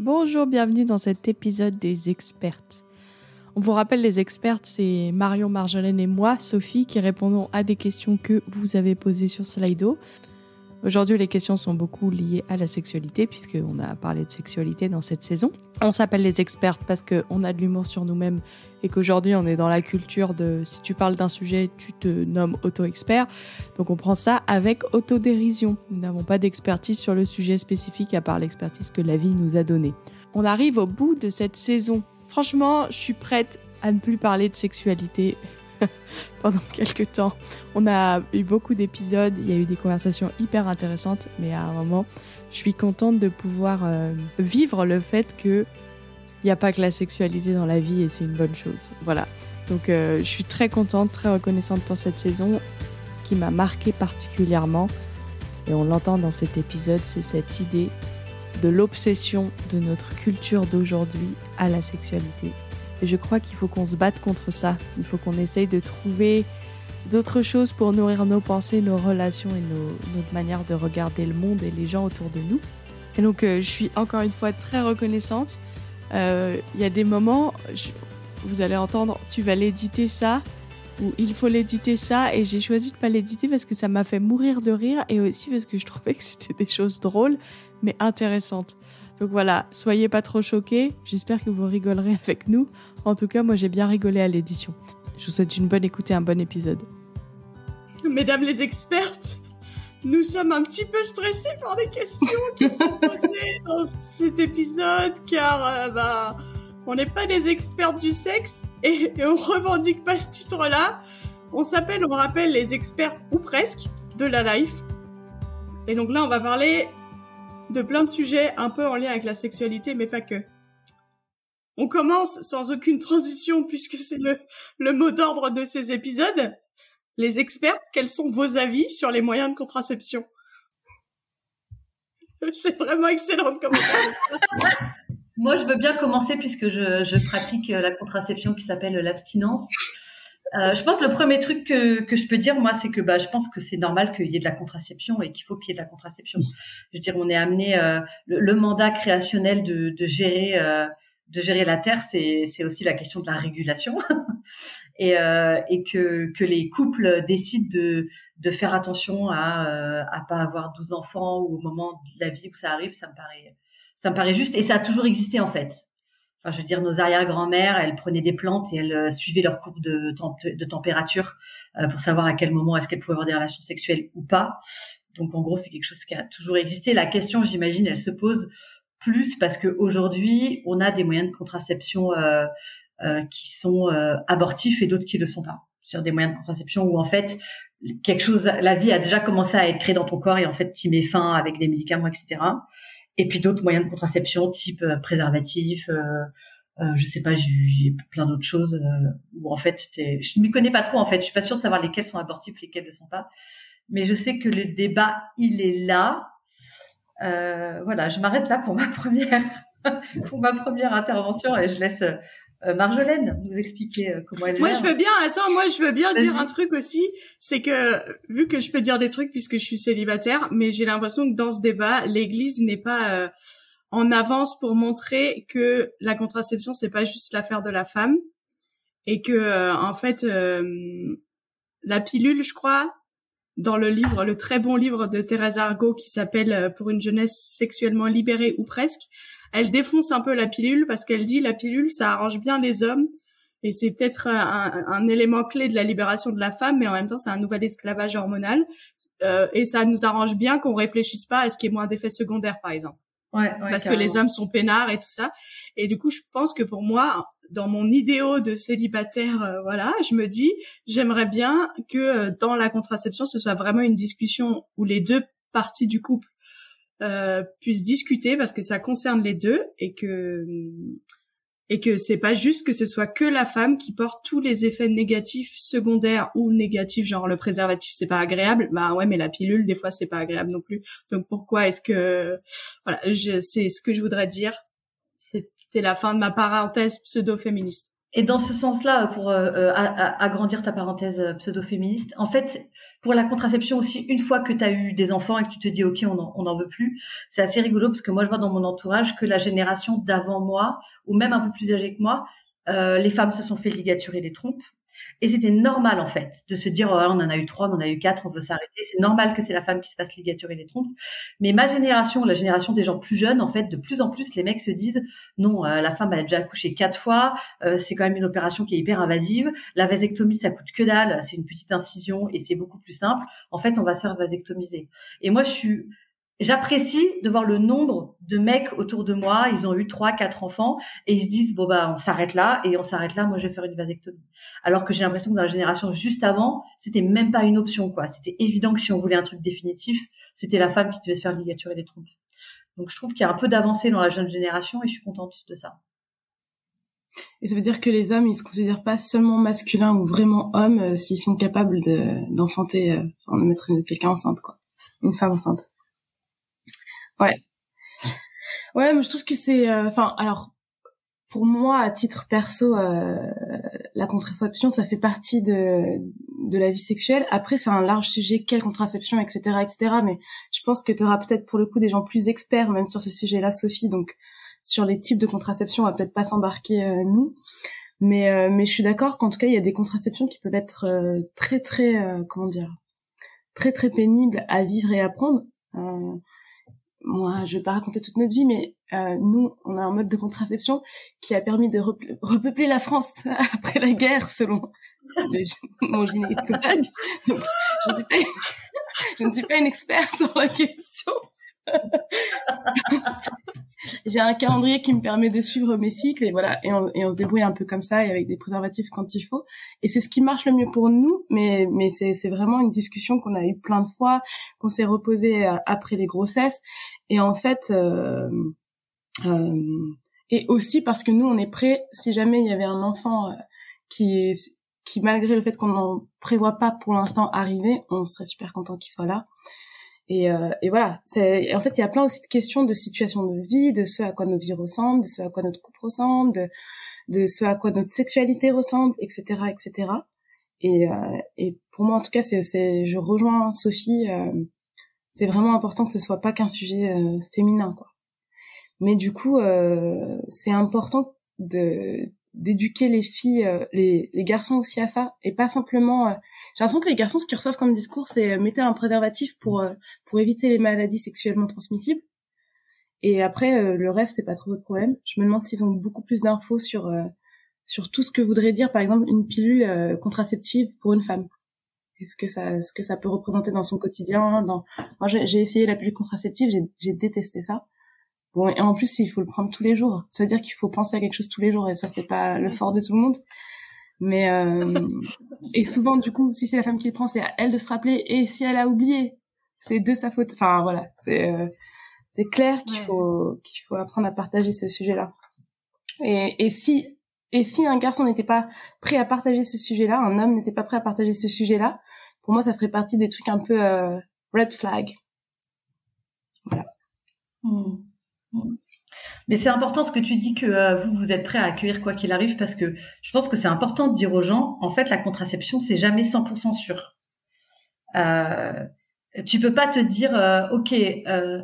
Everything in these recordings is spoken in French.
Bonjour, bienvenue dans cet épisode des expertes. On vous rappelle, les expertes, c'est Marion, Marjolaine et moi, Sophie, qui répondons à des questions que vous avez posées sur Slido. Aujourd'hui, les questions sont beaucoup liées à la sexualité, puisqu'on a parlé de sexualité dans cette saison. On s'appelle les expertes parce qu'on a de l'humour sur nous-mêmes et qu'aujourd'hui, on est dans la culture de si tu parles d'un sujet, tu te nommes auto-expert. Donc, on prend ça avec autodérision. Nous n'avons pas d'expertise sur le sujet spécifique à part l'expertise que la vie nous a donnée. On arrive au bout de cette saison. Franchement, je suis prête à ne plus parler de sexualité pendant quelques temps. On a eu beaucoup d'épisodes, il y a eu des conversations hyper intéressantes, mais à un moment, je suis contente de pouvoir euh, vivre le fait que il n'y a pas que la sexualité dans la vie et c'est une bonne chose. Voilà. Donc euh, je suis très contente, très reconnaissante pour cette saison. Ce qui m'a marqué particulièrement, et on l'entend dans cet épisode, c'est cette idée de l'obsession de notre culture d'aujourd'hui à la sexualité. Et je crois qu'il faut qu'on se batte contre ça. Il faut qu'on essaye de trouver d'autres choses pour nourrir nos pensées, nos relations et notre manière de regarder le monde et les gens autour de nous. Et donc, euh, je suis encore une fois très reconnaissante. Euh, il y a des moments, vous allez entendre, tu vas l'éditer ça, ou il faut l'éditer ça, et j'ai choisi de pas l'éditer parce que ça m'a fait mourir de rire, et aussi parce que je trouvais que c'était des choses drôles, mais intéressantes. Donc voilà, soyez pas trop choqués. J'espère que vous rigolerez avec nous. En tout cas, moi j'ai bien rigolé à l'édition. Je vous souhaite une bonne écoute et un bon épisode. Mesdames les expertes, nous sommes un petit peu stressés par les questions qui sont posées dans cet épisode car euh, bah, on n'est pas des expertes du sexe et, et on revendique pas ce titre-là. On s'appelle, on rappelle, les expertes ou presque de la life. Et donc là, on va parler de plein de sujets un peu en lien avec la sexualité, mais pas que. On commence sans aucune transition puisque c'est le, mot d'ordre de ces épisodes. Les expertes, quels sont vos avis sur les moyens de contraception? C'est vraiment excellent de commencer. Moi, je veux bien commencer puisque je pratique la contraception qui s'appelle l'abstinence. Euh, je pense que le premier truc que, que je peux dire, moi, c'est que bah, je pense que c'est normal qu'il y ait de la contraception et qu'il faut qu'il y ait de la contraception. Je veux dire, on est amené, euh, le, mandat créationnel de, de gérer, euh, de gérer la terre, c'est, c'est aussi la question de la régulation et, euh, et que, que les couples décident de, de faire attention à euh, à pas avoir 12 enfants ou au moment de la vie où ça arrive, ça me paraît, ça me paraît juste et ça a toujours existé en fait. Je veux dire, nos arrière-grand-mères, elles prenaient des plantes et elles euh, suivaient leur courbe de, température euh, pour savoir à quel moment est-ce qu'elles pouvaient avoir des relations sexuelles ou pas. Donc, en gros, c'est quelque chose qui a toujours existé. La question, j'imagine, elle se pose plus parce qu'aujourd'hui, on a des moyens de contraception euh, qui sont abortifs et d'autres qui ne le sont pas. Sur des moyens de contraception où en fait quelque chose, la vie a déjà commencé à être créée dans ton corps et en fait tu mets fin avec des médicaments, etc et puis d'autres moyens de contraception type euh, préservatif euh, euh, je sais pas j'ai plein d'autres choses euh, où en fait je ne m'y connais pas trop en fait. Je suis pas sûre de savoir lesquels sont abortifs lesquels ne sont pas. Mais je sais que le débat il est là. Euh, voilà je m'arrête là pour ma première pour ma première intervention et je laisse euh, Marjolaine nous expliquer euh, comment elle Moi, je veux bien. Attends, moi, je veux bien dire un truc aussi. C'est que vu que je peux dire des trucs puisque je suis célibataire, mais j'ai l'impression que dans ce débat, l'Église n'est pas euh, en avance pour montrer que la contraception c'est pas juste l'affaire de la femme et que en fait la pilule, je crois, dans le livre, le très bon livre de Thérèse Argot qui s'appelle Pour une jeunesse sexuellement libérée ou presque, elle défonce un peu la pilule parce qu'elle dit la pilule ça arrange bien les hommes et c'est peut-être un, élément clé de la libération de la femme, mais en même temps c'est un nouvel esclavage hormonal euh, et ça nous arrange bien qu'on réfléchisse pas à ce qui est moins d'effets secondaires par exemple. Ouais, parce que les hommes sont peinards et tout ça. Et du coup, je pense que pour moi, dans mon idéal de célibataire, euh, voilà, je me dis, j'aimerais bien que euh, dans la contraception, ce soit vraiment une discussion où les deux parties du couple euh, puissent discuter parce que ça concerne les deux et que et que c'est pas juste que ce soit que la femme qui porte tous les effets négatifs secondaires ou négatifs genre le préservatif c'est pas agréable. Bah ouais mais la pilule des fois c'est pas agréable non plus. Donc pourquoi est-ce que voilà c'est ce que je voudrais dire c'était la fin de ma parenthèse pseudo féministe et dans ce sens-là, pour euh, euh, agrandir ta parenthèse euh, pseudo-féministe, en fait, pour la contraception aussi, une fois que tu as eu des enfants et que tu te dis ok, on n'en veut plus, c'est assez rigolo parce que moi je vois dans mon entourage que la génération d'avant moi, ou même un peu plus âgée que moi, les femmes se sont fait ligaturer les trompes. Et c'était normal en fait de se dire oh, on en a eu trois, on en a eu quatre, on veut s'arrêter. C'est normal que c'est la femme qui se fasse ligaturer les trompes. Mais ma génération, la génération des gens plus jeunes, en fait, de plus en plus, les mecs se disent non, euh, la femme a déjà accouché quatre fois, euh, c'est quand même une opération qui est hyper invasive. La vasectomie ça coûte que dalle, c'est une petite incision et c'est beaucoup plus simple. En fait, on va se faire vasectomiser. Et moi je suis j'apprécie de voir le nombre de mecs autour de moi, ils ont eu trois, quatre enfants et ils se disent bon bah on s'arrête là et on s'arrête là, moi je vais faire une vasectomie. Alors que j'ai l'impression que dans la génération juste avant, c'était même pas une option quoi. C'était évident que si on voulait un truc définitif, c'était la femme qui devait se faire ligaturer les trompes. Donc je trouve qu'il y a un peu d'avancée dans la jeune génération et je suis contente de ça. Et ça veut dire que les hommes, ils se considèrent pas seulement masculins ou vraiment hommes euh, s'ils sont capables d'enfanter, euh, de mettre quelqu'un enceinte quoi, une femme enceinte. Ouais. Ouais, mais je trouve que c'est, euh, enfin, alors pour moi, à titre perso, euh, la contraception, ça fait partie de de la vie sexuelle. Après, c'est un large sujet, quelle contraception, etc., etc. Mais je pense que tu auras peut-être pour le coup des gens plus experts, même sur ce sujet-là, Sophie. Donc, sur les types de contraception, on va peut-être pas s'embarquer euh, nous. Mais mais je suis d'accord qu'en tout cas, il y a des contraceptions qui peuvent être très très comment dire, très très pénibles à vivre et à prendre moi, je vais pas raconter toute notre vie, mais euh, nous, on a un mode de contraception qui a permis de repeupler la France après la guerre, selon mon gynécologue. je, ne suis pas une experte sur la question. j'ai un calendrier qui me permet de suivre mes cycles et voilà et on, et on se débrouille un peu comme ça et avec des préservatifs quand il faut. Et c'est ce qui marche le mieux pour nous mais mais c'est c'est vraiment une discussion qu'on a eu plein de fois qu'on s'est reposé euh, après les grossesses. Et en fait euh, euh, et aussi parce que nous on est prêt si jamais il y avait un enfant euh, qui qui malgré le fait qu'on n'en prévoit pas pour l'instant arriver on serait super content qu'il soit là et, euh, et voilà, c'est en fait il y a plein aussi de questions de situation de vie, de ce à quoi nos vies ressemblent, de ce à quoi notre couple ressemble, de, ce à quoi notre sexualité ressemble, etc., etc. Et, euh, et pour moi en tout cas, c'est je rejoins Sophie. Euh, c'est vraiment important que ce soit pas qu'un sujet euh, féminin, quoi. Mais du coup, euh, c'est important de d'éduquer les filles, euh, les, les, garçons aussi à ça, et pas simplement. Euh, j'ai l'impression que les garçons, ce qu'ils reçoivent comme discours, c'est euh, mettez un préservatif pour pour éviter les maladies sexuellement transmissibles. Et après, le reste, c'est pas trop votre problème. Je me demande s'ils ont beaucoup plus d'infos sur sur tout ce que voudrait dire, par exemple, une pilule contraceptive pour une femme. Est-ce que ça, ce que ça peut représenter dans son quotidien Dans moi, j'ai essayé la pilule contraceptive, j'ai détesté ça. Bon, et en plus, il faut le prendre tous les jours. Ça veut dire qu'il faut penser à quelque chose tous les jours, et ça, c'est pas le fort de tout le monde. Mais euh, et souvent, du coup, si c'est la femme qui le prend, c'est à elle de se rappeler. Et si elle a oublié, c'est de sa faute. Enfin, voilà, c'est euh, c'est clair qu'il faut qu'il faut apprendre à partager ce sujet-là. Et, et si et si un garçon n'était pas prêt à partager ce sujet-là, un homme n'était pas prêt à partager ce sujet-là, pour moi, ça ferait partie des trucs un peu euh, red flag. Voilà. Hmm. Mais c'est important ce que tu dis que euh, vous, vous êtes prêt à accueillir quoi qu'il arrive parce que je pense que c'est important de dire aux gens, en fait, la contraception, c'est jamais 100% sûr. Euh, tu peux pas te dire, euh, ok, euh,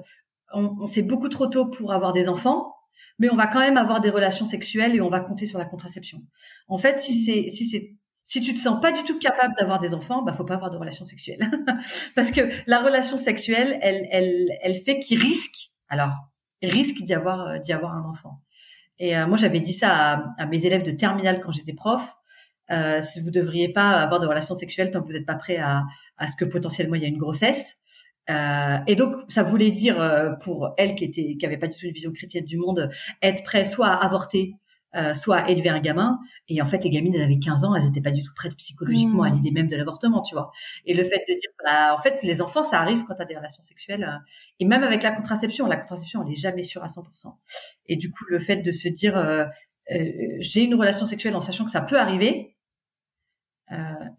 on, on beaucoup trop tôt pour avoir des enfants, mais on va quand même avoir des relations sexuelles et on va compter sur la contraception. En fait, si c'est si c'est si tu te sens pas du tout capable d'avoir des enfants, bah faut pas avoir de relations sexuelles parce que la relation sexuelle, elle elle elle fait qu'il risque. Alors risque d'y avoir euh, d'y avoir un enfant. Et euh, moi, j'avais dit ça à, mes élèves de terminale quand j'étais prof. Euh, si vous devriez pas avoir de relations sexuelles tant que vous n'êtes pas prêt à, à ce que potentiellement il y a une grossesse. Et donc, ça voulait dire pour elle qui était qui avait pas du tout une vision chrétienne du monde, être prêt soit à avorter, euh, soit élever un gamin. Et en fait, les gamines, elles avaient 15 ans, elles n'étaient pas du tout prêtes psychologiquement à mmh. l'idée même de l'avortement, tu vois. Et le fait de dire, bah, en fait, les enfants, ça arrive quand tu as des relations sexuelles. Euh, et même avec la contraception, la contraception, elle est jamais sûre à 100%. Et du coup, le fait de se dire, euh, j'ai une relation sexuelle en sachant que ça peut arriver,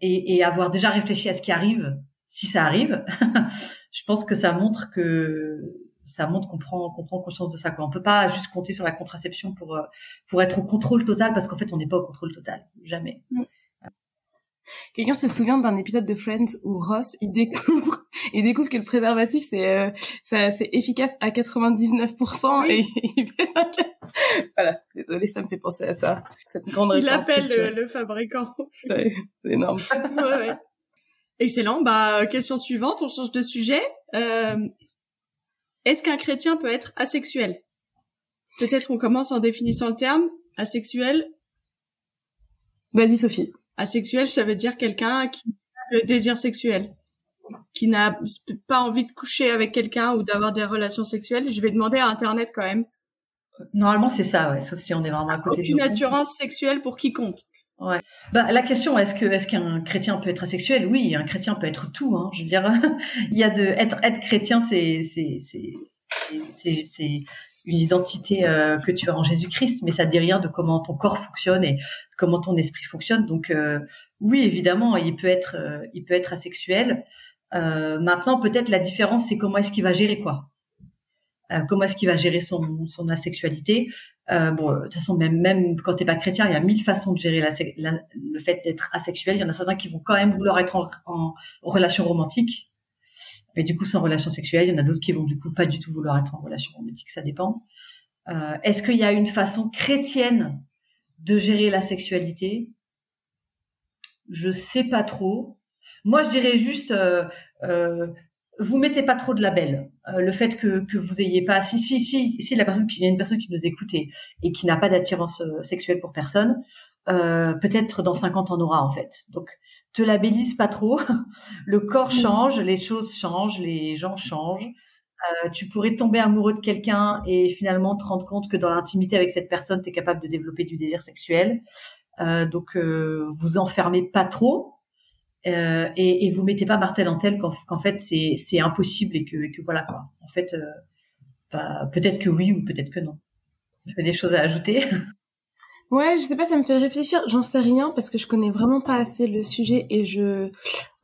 et, et avoir déjà réfléchi à ce qui arrive, si ça arrive, je pense que ça montre que ça montre qu'on prend, qu'on prend conscience de ça. Quoi. On peut pas juste compter sur la contraception pour pour être au contrôle total parce qu'en fait on n'est pas au contrôle total, jamais. Mm. Quelqu'un se souvient d'un épisode de Friends où Ross il découvre il découvre que le préservatif c'est euh, c'est efficace à 99% et il voilà. Désolé ça me fait penser à ça. Cette grande il appelle le, fabricant. C'est énorme. Ouais, excellent. Bah question suivante. On change de sujet. Euh, est-ce qu'un chrétien peut être asexuel? Peut-être on commence en définissant le terme asexuel vas-y Sophie Asexuel, ça veut dire quelqu'un qui a le désir sexuel, qui n'a pas envie de coucher avec quelqu'un ou d'avoir des relations sexuelles. Je vais demander à Internet quand même. Normalement, c'est ça, ouais, sauf si on est vraiment à côté. Aucune attirance sexuelle pour quiconque. Ouais. Bah, la question, est-ce que, est-ce qu'un chrétien peut être asexuel? Oui, un chrétien peut être tout, hein. Je veux dire, il y a de, être, être chrétien, c'est, c'est, c'est, c'est, une identité euh, que tu as en Jésus-Christ, mais ça dit rien de comment ton corps fonctionne et comment ton esprit fonctionne. Donc euh, oui, évidemment, il peut être, euh, il peut être asexuel. maintenant, peut-être la différence, c'est comment est-ce qu'il va gérer quoi. comment est-ce qu'il va gérer son, son asexualité? Bon, de toute façon, même même quand t'es pas chrétien, il y a mille façons de gérer la, le fait d'être asexuel. Il y en a certains qui vont quand même vouloir être en, en relation romantique mais du coup sans relation sexuelle. Il y en a d'autres qui vont du coup pas du tout vouloir être en relation romantique, ça dépend. Euh, Est-ce qu'il y a une façon chrétienne de gérer la sexualité? Je sais pas trop. Moi, je dirais juste, euh, euh, vous mettez pas trop de label. Euh, le fait que, que vous ayez pas, si si si si la personne qui, il y a une personne qui nous écoute et, et qui n'a pas d'attirance euh, sexuelle pour personne, euh, peut-être dans 50 ans on aura en fait. Donc te labellise pas trop. Le corps change, les choses changent, les gens changent. Euh, tu pourrais tomber amoureux de quelqu'un et finalement te rendre compte que dans l'intimité avec cette personne, tu es capable de développer du désir sexuel. Euh, donc, euh, vous enfermez pas trop euh, et, et vous mettez pas martel en tel qu'en fait c'est impossible et que, voilà quoi. En fait, euh, bah, peut-être que oui ou peut-être que non. Tu as des choses à ajouter? Ouais, je sais pas, ça me fait réfléchir. J'en sais rien parce que je connais vraiment pas assez le sujet et je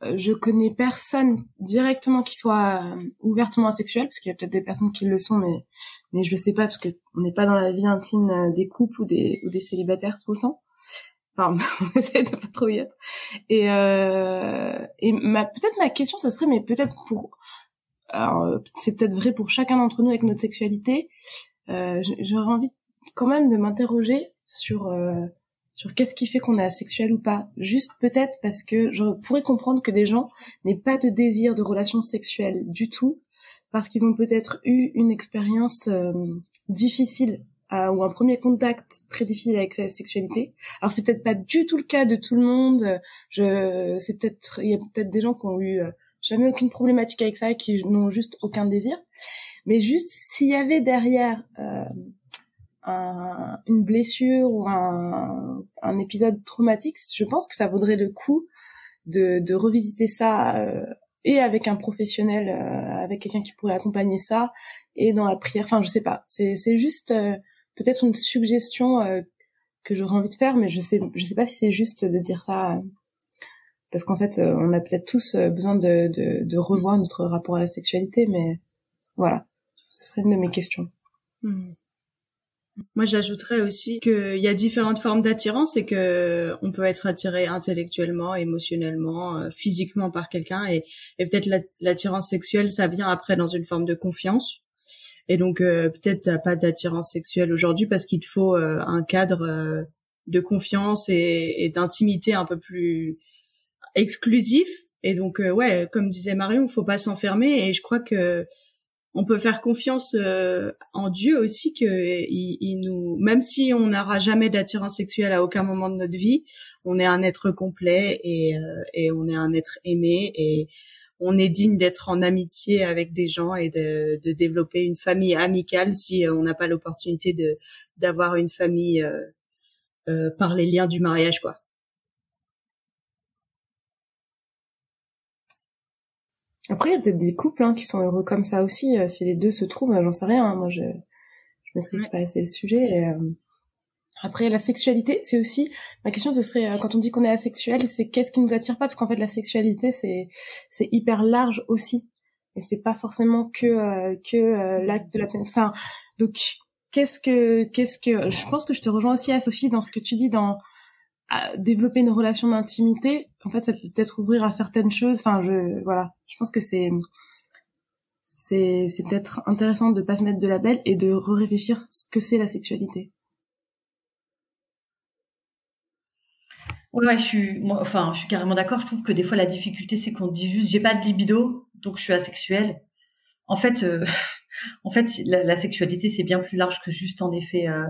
euh, je connais personne directement qui soit euh, ouvertement asexuel parce qu'il y a peut-être des personnes qui le sont, mais mais je le sais pas parce que on n'est pas dans la vie intime euh, des couples ou des ou des célibataires tout le temps. Enfin, on essaie de pas trop y être. Et euh, et ma peut-être ma question, ça serait, mais peut-être pour c'est peut-être vrai pour chacun d'entre nous avec notre sexualité. Euh, J'aurais envie quand même de m'interroger sur euh, sur qu'est-ce qui fait qu'on est asexuel ou pas. Juste peut-être parce que je pourrais comprendre que des gens n'aient pas de désir de relation sexuelle du tout parce qu'ils ont peut-être eu une expérience euh, difficile euh, ou un premier contact très difficile avec sa sexualité. Alors c'est peut-être pas du tout le cas de tout le monde. Je c'est peut-être il y a peut-être des gens qui ont eu jamais aucune problématique avec ça et qui n'ont juste aucun désir. Mais juste s'il y avait derrière un, une blessure ou un, un, épisode traumatique, je pense que ça vaudrait le coup de, de revisiter ça euh, et avec un professionnel, euh, avec quelqu'un qui pourrait accompagner ça et dans la prière. Enfin, je sais pas. C'est c'est juste euh, peut-être une suggestion que j'aurais envie de faire, mais je sais je sais pas si c'est juste de dire ça parce qu'en fait, on a peut-être tous besoin de, revoir notre rapport à la sexualité, mais voilà, ce serait une de mes questions. Hmm. Moi, j'ajouterais aussi qu'il y a différentes formes d'attirance et que on peut être attiré intellectuellement, émotionnellement, euh, physiquement par quelqu'un et, et peut-être l'attirance sexuelle, ça vient après dans une forme de confiance. Et donc euh, peut-être t'as pas d'attirance sexuelle aujourd'hui parce qu'il faut euh, un cadre de confiance et, et d'intimité un peu plus exclusif. Et donc ouais, comme disait Marion, faut pas s'enfermer. Et je crois que on peut faire confiance euh, en Dieu aussi que il, nous même si on n'aura jamais d'attirance sexuelle à aucun moment de notre vie on est un être complet et, euh, et on est un être aimé et on est digne d'être en amitié avec des gens et de, de développer une famille amicale si euh, on n'a pas l'opportunité de d'avoir une famille euh, par les liens du mariage quoi Après, il y a peut-être des couples hein, qui sont heureux comme ça aussi. Euh, si les deux se trouvent, j'en sais rien. Hein. moi, je je maîtrise pas assez le sujet. Euh, après, la sexualité, c'est aussi ma question. Ce serait euh, quand on dit qu'on est asexuel, c'est qu'est-ce qui nous attire pas? Parce qu'en fait, la sexualité, c'est c'est hyper large aussi. et c'est pas forcément que euh, que euh, l'acte de la pénétration. Enfin, donc qu'est-ce que qu'est-ce que je pense que je te rejoins aussi à Sophie dans ce que tu dis dans développer une relation d'intimité. En fait, ça peut peut-être ouvrir à certaines choses. Enfin, je voilà, je pense que c'est c'est c'est peut-être intéressant de pas se mettre de label et de réfléchir ce que c'est la sexualité. Ouais, je suis, enfin, je suis carrément d'accord. Je trouve que des fois la difficulté, c'est qu'on dit juste, j'ai pas de libido, donc je suis asexuelle. En fait, euh, en fait, la, sexualité, c'est bien plus large que juste en effet euh,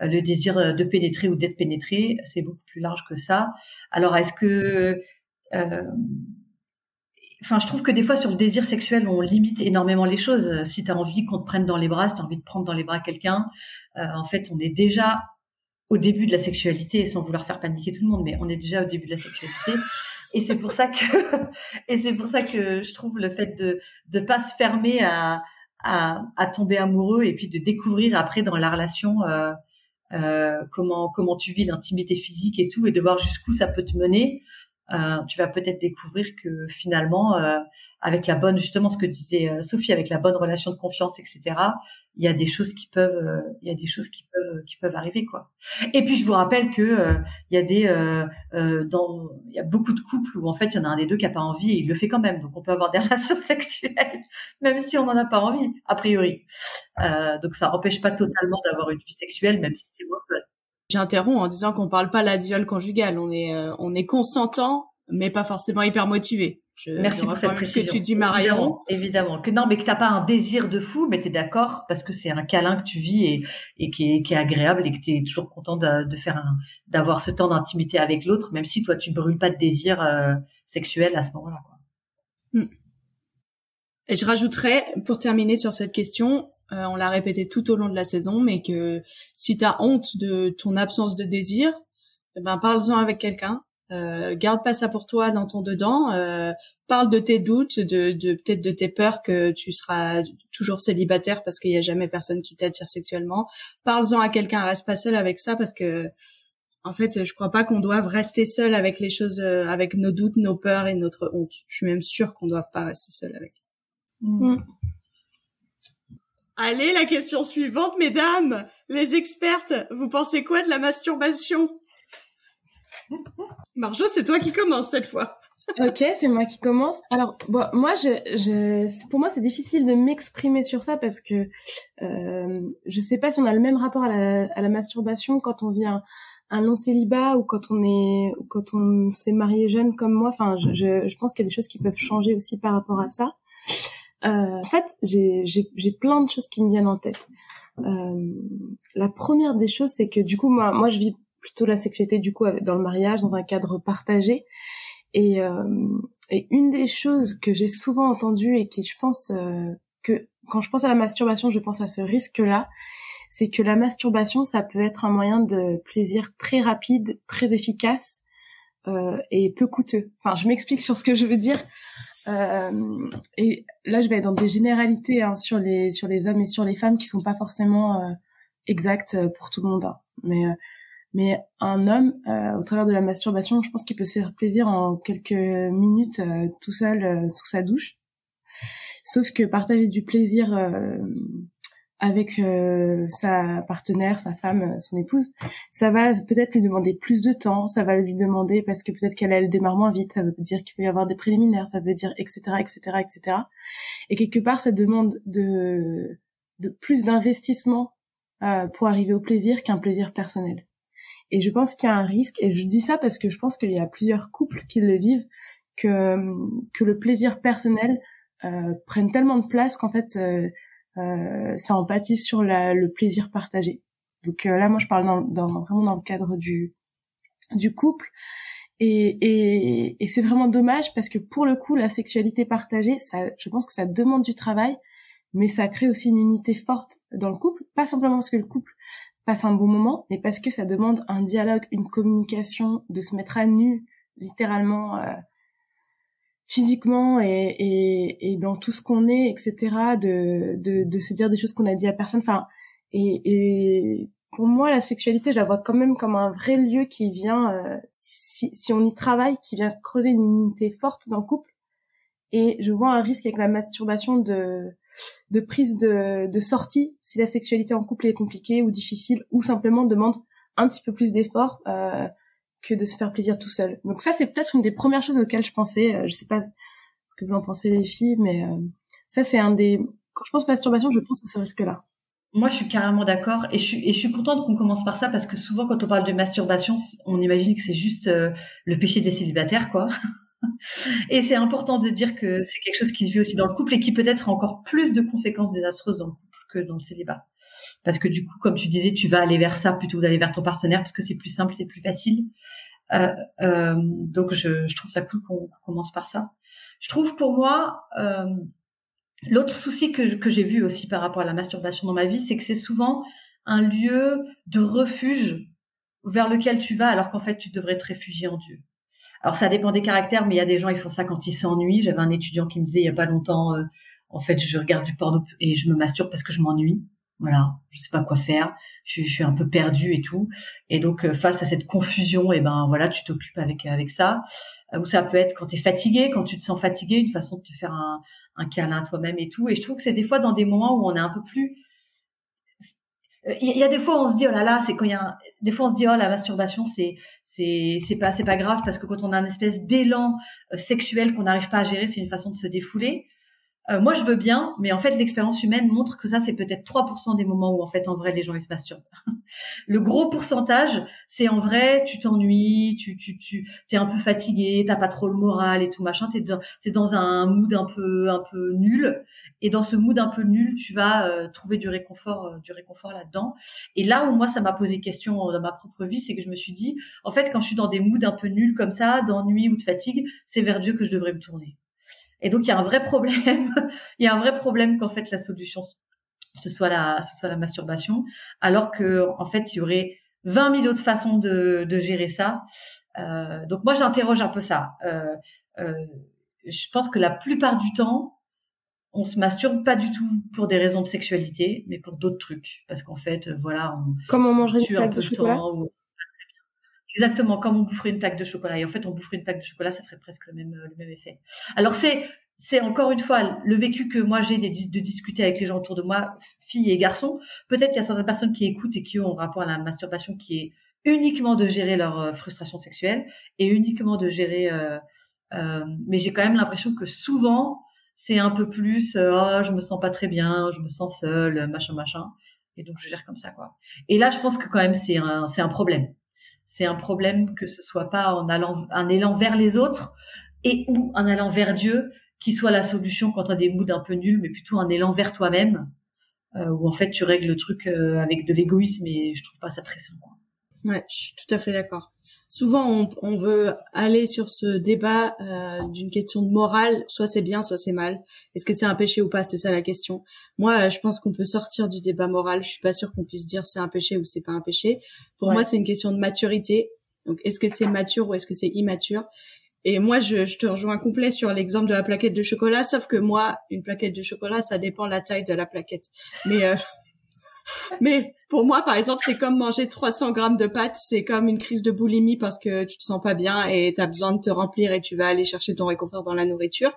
le désir de pénétrer ou d'être pénétré. C'est beaucoup plus large que ça. Alors, est-ce que, euh, enfin, je trouve que des fois sur le désir sexuel, on limite énormément les choses. Si tu as envie qu'on te prenne dans les bras, si tu as envie de prendre dans les bras quelqu'un, en fait, on est déjà au début de la sexualité, sans vouloir faire paniquer tout le monde, mais on est déjà au début de la sexualité. Et c'est pour ça que, et c'est pour ça que je trouve le fait de de pas se fermer à, à, à tomber amoureux et puis de découvrir après dans la relation euh, euh, comment comment tu vis l'intimité physique et tout et de voir jusqu'où ça peut te mener. Euh, tu vas peut-être découvrir que finalement, euh, avec la bonne, justement, ce que disait euh, Sophie, avec la bonne relation de confiance, etc il y a des choses qui peuvent euh, il y a des choses qui peuvent qui peuvent arriver quoi. Et puis je vous rappelle que euh, il y a des euh, euh, dans il y a beaucoup de couples où en fait il y en a un des deux qui a pas envie et il le fait quand même. Donc on peut avoir des relations sexuelles même si on n'en a pas envie a priori. Donc ça empêche pas totalement d'avoir une vie sexuelle même si c'est moins J'interromps en disant qu'on parle pas la duel conjugale, on est on est consentant mais pas forcément hyper motivé. Merci pour cette précision. que tu dis, Marion. Évidemment, Que non, mais que t'as pas un désir de fou, mais tu es d'accord parce que c'est un câlin que tu vis et, et qui, est, qui est agréable et que tu es toujours content de, de faire un, d'avoir ce temps d'intimité avec l'autre, même si toi tu brûles pas de désir euh, sexuel à ce moment-là. Hmm. Et je rajouterais, pour terminer sur cette question, euh, on l'a répété tout au long de la saison, mais que si tu as honte de ton absence de désir, eh ben parle-en avec quelqu'un euh, garde pas ça pour toi dans ton dedans. Euh, parle de tes doutes, de, de peut-être de tes peurs que tu seras toujours célibataire parce qu'il y a jamais personne qui t'attire sexuellement. Parle-en à quelqu'un, reste pas seul avec ça parce que en fait, je crois pas qu'on doive rester seul avec les choses, euh, avec nos doutes, nos peurs et notre honte. Je suis même sûre qu'on doit pas rester seul avec. Mm. Allez, la question suivante, mesdames, les expertes, vous pensez quoi de la masturbation? Marjo, c'est toi qui commence cette fois. ok, c'est moi qui commence. Alors, bon, moi, je, je, pour moi, c'est difficile de m'exprimer sur ça parce que euh, je sais pas si on a le même rapport à la, à la masturbation quand on un, un, long célibat ou quand on est, ou quand on s'est marié jeune comme moi. Enfin, je, je, je pense qu'il y a des choses qui peuvent changer aussi par rapport à ça. Euh, en fait, j'ai plein de choses qui me viennent en tête. Euh, la première des choses, c'est que du coup, moi, moi, je vis plutôt la sexualité du coup dans le mariage, dans un cadre partagé. Et, euh, et une des choses que j'ai souvent entendues et qui je pense euh, que quand je pense à la masturbation, je pense à ce risque-là, c'est que la masturbation, ça peut être un moyen de plaisir très rapide, très efficace euh, et peu coûteux. Enfin, je m'explique sur ce que je veux dire. Euh, et là, je vais être dans des généralités hein, sur les sur les hommes et sur les femmes qui sont pas forcément euh, exactes pour tout le monde. Hein. Mais mais un homme, euh, au travers de la masturbation, je pense qu'il peut se faire plaisir en quelques minutes euh, tout seul euh, sous sa douche. Sauf que partager du plaisir avec sa partenaire, sa femme, son épouse, ça va peut-être lui demander plus de temps, ça va lui demander parce que peut-être qu'elle elle démarre moins vite, ça veut dire qu'il faut y avoir des préliminaires, ça veut dire etc etc etc. Et quelque part ça demande de de plus d'investissement pour arriver au plaisir qu'un plaisir personnel. Et je pense qu'il y a un risque, et je dis ça parce que je pense qu'il y a plusieurs couples qui le vivent, que, que le plaisir personnel euh, prenne tellement de place qu'en fait, euh, euh, ça empathise sur la, le plaisir partagé. Donc euh, là, moi, je parle dans, dans, vraiment dans le cadre du, du couple. Et, et, et c'est vraiment dommage parce que pour le coup, la sexualité partagée, ça, je pense que ça demande du travail, mais ça crée aussi une unité forte dans le couple, pas simplement parce que le couple passe un bon moment, mais parce que ça demande un dialogue, une communication, de se mettre à nu, littéralement, euh, physiquement et, et, et, dans tout ce qu'on est, etc., de, de, de se dire des choses qu'on a dit à personne. Enfin, et, et pour moi, la sexualité, je la vois quand même comme un vrai lieu qui vient, euh, si, si on y travaille, qui vient creuser une unité forte dans le couple et je vois un risque avec la masturbation de de prise de, de sortie si la sexualité en couple est compliquée ou difficile ou simplement demande un petit peu plus d'effort euh, que de se faire plaisir tout seul. Donc ça c'est peut-être une des premières choses auxquelles je pensais. Euh, je sais pas ce que vous en pensez les filles, mais euh, ça c'est un des quand je pense masturbation, je pense à ce risque-là. Moi, je suis carrément d'accord et je suis, et je suis contente qu'on commence par ça parce que souvent, quand on parle de masturbation, on imagine que c'est juste euh, le péché des célibataires, quoi. et c'est important de dire que c'est quelque chose qui se vit aussi dans le couple et qui peut-être a encore plus de conséquences désastreuses dans le couple que dans le célibat. Parce que du coup, comme tu disais, tu vas aller vers ça plutôt que d'aller vers ton partenaire parce que c'est plus simple, c'est plus facile. Euh, euh, donc, je, trouve ça cool qu'on commence par ça. Je trouve pour moi, euh, l'autre souci que, que j'ai vu aussi par rapport à la masturbation dans ma vie, c'est que c'est souvent un lieu de refuge vers lequel tu vas alors qu'en fait tu devrais te réfugier en Dieu. Alors ça dépend des caractères, mais il y a des gens ils font ça quand ils s'ennuient. J'avais un étudiant qui me disait il y a pas longtemps, euh, en fait je regarde du porno et je me masturbe parce que je m'ennuie. Voilà, je sais pas quoi faire, je, je, suis un peu perdue et tout. Et donc euh, face à cette confusion, et eh ben voilà, tu t'occupes avec avec ça. Euh, ou ça peut être quand tu es fatigué, quand tu te sens fatigué, une façon de te faire un, un câlin toi-même et tout. Et je trouve que c'est des fois dans des moments où on est un peu plus il y a des fois on se dit oh là là c'est quand il y a des fois on se dit oh la masturbation c'est c'est c'est pas c'est pas grave parce que quand on a une espèce d'élan euh, sexuel qu'on n'arrive pas à gérer c'est une façon de se défouler euh, moi je veux bien mais en fait l'expérience humaine montre que ça c'est peut-être 3% des moments où en fait en vrai les gens ils se masturbent le gros pourcentage c'est en vrai tu t'ennuies tu tu tu t'es un peu fatigué t'as pas trop le moral et tout machin t'es dans, t'es dans un mood un peu un peu nul et dans ce mood un peu nul, tu vas euh, trouver du réconfort, euh, du réconfort là-dedans. Et là où moi ça m'a posé question dans ma propre vie, c'est que je me suis dit, en fait, quand je suis dans des moods un peu nuls comme ça, d'ennui ou de fatigue, c'est vers Dieu que je devrais me tourner. Et donc il y a un vrai problème. il y a un vrai problème qu'en fait la solution ce soit la, ce soit la masturbation, alors que en fait il y aurait 20 000 autres façons de, de gérer ça. Euh, donc moi j'interroge un peu ça. Euh, euh, je pense que la plupart du temps, on se masturbe pas du tout pour des raisons de sexualité, mais pour d'autres trucs. Parce qu'en fait, voilà, on comme on mangerait une plaque de chocolat. Exactement, comme on boufferait une plaque de chocolat. Et en fait, on boufferait une plaque de chocolat, ça ferait presque le même, le même effet. Alors c'est, c'est encore une fois le vécu que moi j'ai de, discuter avec les gens autour de moi, filles et garçons. Peut-être il y a certaines personnes qui écoutent et qui ont un rapport à la masturbation qui est uniquement de gérer leur euh, frustration sexuelle et uniquement de gérer. Euh, euh, mais j'ai quand même l'impression que souvent c'est un peu plus euh, oh je me sens pas très bien, je me sens seule, machin machin. Et donc je gère comme ça quoi. Et là je pense que quand même c'est un c'est un problème. C'est un problème que ce soit pas en allant un élan vers les autres et ou un allant vers Dieu qui soit la solution quand tu des moods un peu nuls, mais plutôt un élan vers toi-même euh, où en fait tu règles le truc euh, avec de l'égoïsme et je trouve pas ça très sain quoi. Ouais, je suis tout à fait d'accord souvent on, on, veut aller sur ce débat euh, d'une question de morale, soit c'est bien, soit c'est mal. Est-ce que c'est un péché ou pas? C'est ça la question. Moi, euh, je pense qu'on peut sortir du débat moral. Je suis pas sûre qu'on puisse dire c'est un péché ou c'est pas un péché. Pour moi, c'est une question de maturité. Donc, est-ce que c'est mature ou est-ce que c'est immature? Et moi, je, je, te rejoins complet sur l'exemple de la plaquette de chocolat, sauf que moi, une plaquette de chocolat, ça dépend de la taille de la plaquette. Mais euh, mais pour moi, par exemple, c'est comme manger 300 grammes de pâtes, c'est comme une crise de boulimie parce que tu te sens pas bien et tu as besoin de te remplir et tu vas aller chercher ton réconfort dans la nourriture.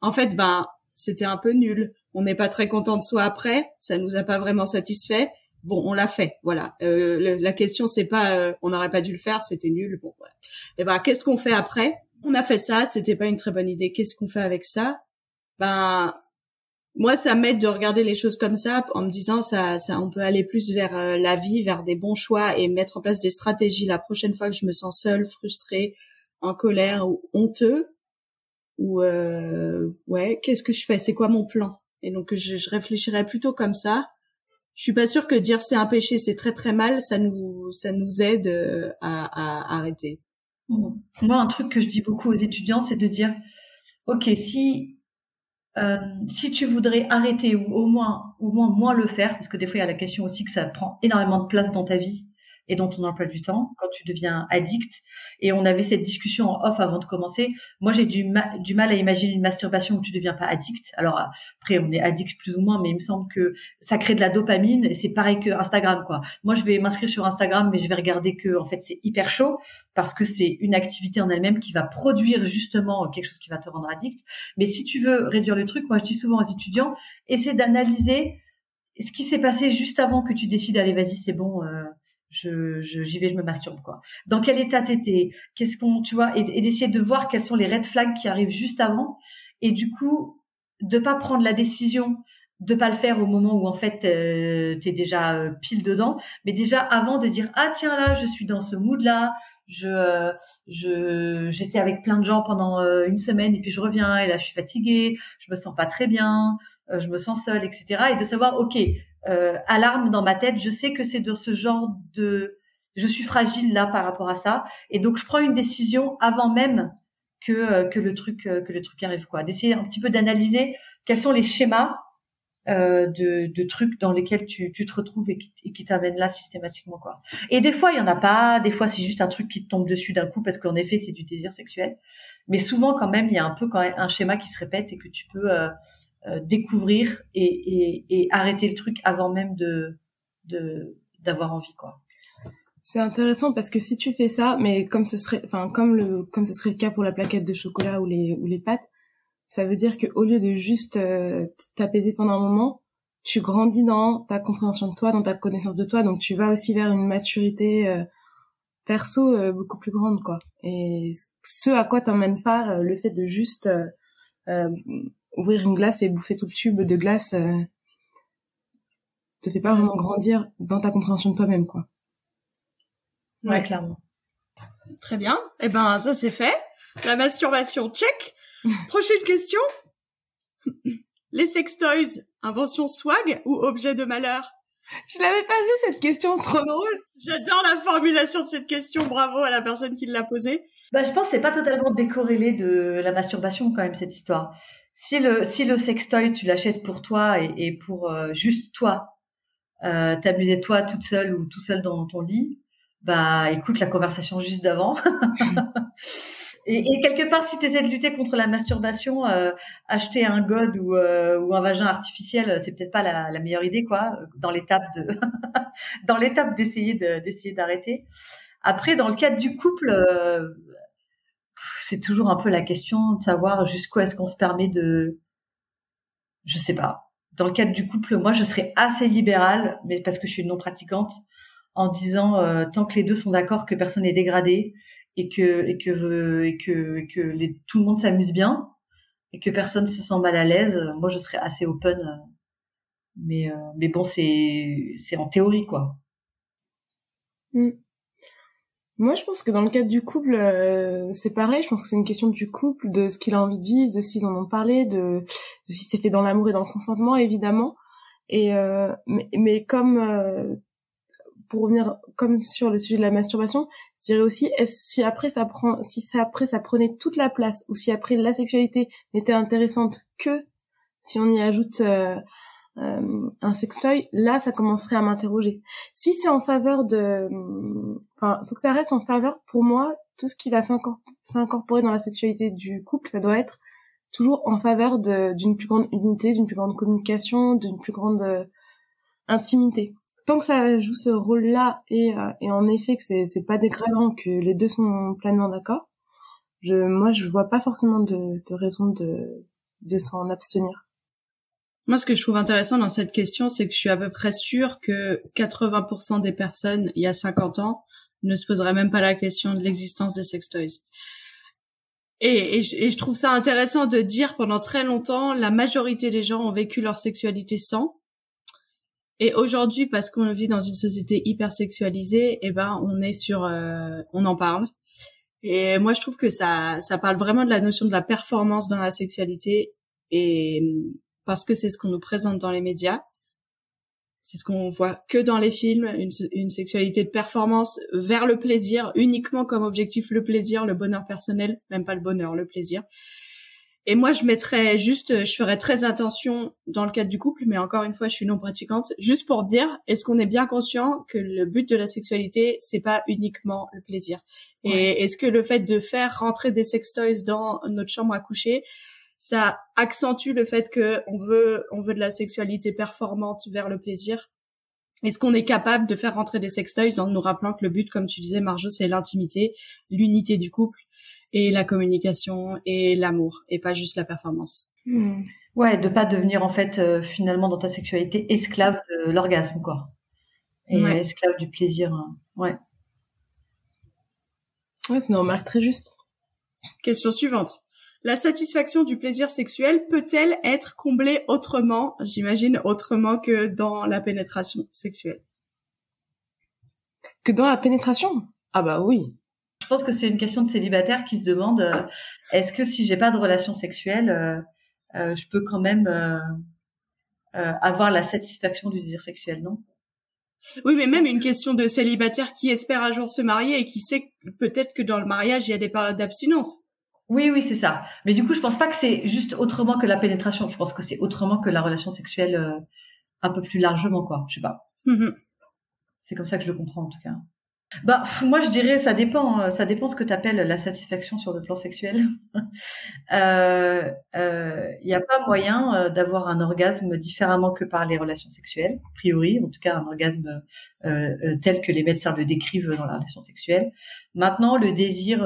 En fait, ben, c'était un peu nul. On n'est pas très content de soi après, ça nous a pas vraiment satisfait. Bon, on l'a fait, voilà. Euh, la question c'est pas, euh, on n'aurait pas dû le faire, c'était nul. Bon, voilà. Et ben, qu'est-ce qu'on fait après? On a fait ça, c'était pas une très bonne idée. Qu'est-ce qu'on fait avec ça? Ben, moi, ça m'aide de regarder les choses comme ça, en me disant ça, ça, on peut aller plus vers euh, la vie, vers des bons choix et mettre en place des stratégies la prochaine fois que je me sens seule, frustrée, en colère ou honteux. Ou euh, ouais, qu'est-ce que je fais? C'est quoi mon plan? Et donc je, je réfléchirais plutôt comme ça. Je suis pas sûre que dire c'est un péché, c'est très très mal, ça nous ça nous aide euh, à, à arrêter. Moi, un truc que je dis beaucoup aux étudiants, c'est de dire, ok, si euh, si tu voudrais arrêter ou au moins, au moins moins le faire, parce que des fois il y a la question aussi que ça prend énormément de place dans ta vie et dans ton emploi du temps quand tu deviens addict. Et on avait cette discussion en off avant de commencer. Moi, j'ai du, du mal à imaginer une masturbation où tu deviens pas addict. Alors après, on est addict plus ou moins, mais il me semble que ça crée de la dopamine c'est pareil que Instagram, quoi. Moi, je vais m'inscrire sur Instagram, mais je vais regarder que, en fait, c'est hyper chaud parce que c'est une activité en elle-même qui va produire justement quelque chose qui va te rendre addict. Mais si tu veux réduire le truc, moi, je dis souvent aux étudiants, essaie d'analyser ce qui s'est passé juste avant que tu décides, allez, vas-y, c'est bon, euh, je, j'y vais, je me masturbe, quoi. Dans quel état t'étais? Qu'est-ce qu'on, tu vois, et, d'essayer de voir quels sont les red flags qui arrivent juste avant, et du coup, de pas prendre la décision de pas le faire au moment où en fait euh, tu es déjà euh, pile dedans, mais déjà avant de dire ah tiens là je suis dans ce mood là, je euh, je j'étais avec plein de gens pendant une semaine et puis je reviens et là je suis fatiguée, je me sens pas très bien, je me sens seule etc et de savoir ok euh, alarme dans ma tête. Je sais que c'est de ce genre de, je suis fragile là par rapport à ça, et donc je prends une décision avant même que euh, que le truc euh, que le truc arrive quoi. D'essayer un petit peu d'analyser quels sont les schémas euh, de, trucs dans lesquels tu, tu te retrouves et qui, qui t'amènent là systématiquement quoi. Et des fois il y en a pas, des fois c'est juste un truc qui te tombe dessus d'un coup parce qu'en effet c'est du désir sexuel. Mais souvent quand même il y a un peu quand même un schéma qui se répète et que tu peux euh, euh, découvrir et, et, et, arrêter le truc avant même de d'avoir envie quoi. C'est intéressant parce que si tu fais ça, mais comme ce serait, enfin comme le comme ce serait le cas pour la plaquette de chocolat ou les ou les pâtes, ça veut dire que au lieu de juste euh, t'apaiser pendant un moment, tu grandis dans ta compréhension de toi, dans ta connaissance de toi, donc tu vas aussi vers une maturité euh, perso euh, beaucoup plus grande quoi. Et ce à quoi t'emmène pas le fait de juste ouvrir une glace et bouffer tout le tube de glace euh, te fait pas vraiment grandir dans ta compréhension de toi-même, quoi. Ouais, clairement. Très bien. Eh ben, ça c'est fait. La masturbation, check. Prochaine question. Les sextoys, invention swag ou objet de malheur? Je l'avais pas vu cette question, trop drôle. J'adore la formulation de cette question. Bravo à la personne qui l'a posée. Bah, je pense que c'est pas totalement décorrélé de la masturbation quand même cette histoire si le si le sextoy tu l'achètes pour toi et, pour euh, juste toi euh, t'amuser toi toute seule ou tout seul dans ton lit bah écoute la conversation juste d'avant. Et, et, quelque part si tu essaies de lutter contre la masturbation euh, acheter un god ou, euh, ou un vagin artificiel c'est peut-être pas la, la, meilleure idée quoi dans l'étape de dans l'étape d'essayer d'essayer d'arrêter. Après dans le cadre du couple euh, c'est toujours un peu la question de savoir jusqu'où est-ce qu'on se permet de, je sais pas. Dans le cadre du couple, moi, je serais assez libérale, mais parce que je suis non pratiquante, en disant euh, tant que les deux sont d'accord que personne n'est dégradé et que et que et que, et que tout le monde s'amuse bien et que personne se sent mal à l'aise, moi, je serais assez open. Mais euh, mais bon, c'est c'est en théorie quoi. Mm. Moi, je pense que dans le cadre du couple, euh, c'est pareil. Je pense que c'est une question du couple, de ce qu'il a envie de vivre, de s'ils en ont parlé, de, de si c'est fait dans l'amour et dans le consentement, évidemment. Et euh, mais, mais, comme euh, pour revenir comme sur le sujet de la masturbation, je dirais aussi si après ça prend, si après ça prenait toute la place, ou si après la sexualité n'était intéressante que si on y ajoute euh, un sextoy, là, ça commencerait à m'interroger. Si c'est en faveur de, enfin, faut que ça reste en faveur. Pour moi, tout ce qui va s'incorporer dans la sexualité du couple, ça doit être toujours en faveur d'une plus grande unité, d'une plus grande communication, d'une plus grande euh, intimité. Tant que ça joue ce rôle-là et, euh, en effet que c'est pas dégradant, que les deux sont pleinement d'accord, je moi je vois pas forcément de, raison de s'en abstenir. Moi, ce que je trouve intéressant dans cette question, c'est que je suis à peu près sûre que 80% des personnes, il y a 50 ans, ne se poseraient même pas la question de l'existence des sextoys. Et, et, je, trouve ça intéressant de dire pendant très longtemps, la majorité des gens ont vécu leur sexualité sans. Et aujourd'hui, parce qu'on vit dans une société hyper sexualisée, eh ben, on est sur, euh, on en parle. Et moi, je trouve que ça, ça parle vraiment de la notion de la performance dans la sexualité et parce que c'est ce qu'on nous présente dans les médias. C'est ce qu'on voit que dans les films, une, une, sexualité de performance vers le plaisir, uniquement comme objectif le plaisir, le bonheur personnel, même pas le bonheur, le plaisir. Et moi, je mettrais juste, je ferais très attention dans le cadre du couple, mais encore une fois, je suis non pratiquante, juste pour dire, est-ce qu'on est bien conscient que le but de la sexualité, c'est pas uniquement le plaisir? Et est-ce que le fait de faire rentrer des sextoys dans notre chambre à coucher, ça accentue le fait que on veut, on veut de la sexualité performante vers le plaisir est-ce qu'on est capable de faire rentrer des sextoys en nous rappelant que le but, comme tu disais, Marjo, c'est l'intimité, l'unité du couple et la communication et l'amour et pas juste la performance? Hmm. Ouais, de pas devenir en fait euh, finalement dans ta sexualité esclave de l'orgasme quoi. Et esclave du plaisir. Hein. Ouais. Ouais, c'est une remarque très juste. Question suivante. La satisfaction du plaisir sexuel peut-elle être comblée autrement, j'imagine autrement que dans la pénétration sexuelle? Que dans la pénétration? Ah bah oui. Je pense que c'est une question de célibataire qui se demande euh, est-ce que si j'ai pas de relation sexuelle, euh, euh, je peux quand même avoir la satisfaction du désir sexuel, non? Oui, mais même une question de célibataire qui espère un jour se marier et qui sait peut-être que dans le mariage, il y a des périodes d'abstinence. Oui, oui, c'est ça. Mais du coup, je pense pas que c'est juste autrement que la pénétration. Je pense que c'est autrement que la relation sexuelle un peu plus largement, quoi. Je sais pas. Mm-hmm. C'est comme ça que je le comprends, en tout cas. Bah, moi, je dirais, ça dépend. Euh, ça dépend ce que tu appelles la satisfaction sur le plan sexuel. Il euh, euh, n'y a pas moyen euh, d'avoir un orgasme différemment que par les relations sexuelles, a priori. En tout cas, un orgasme euh, tel que les médecins le décrivent dans la relation sexuelle. Maintenant, le désir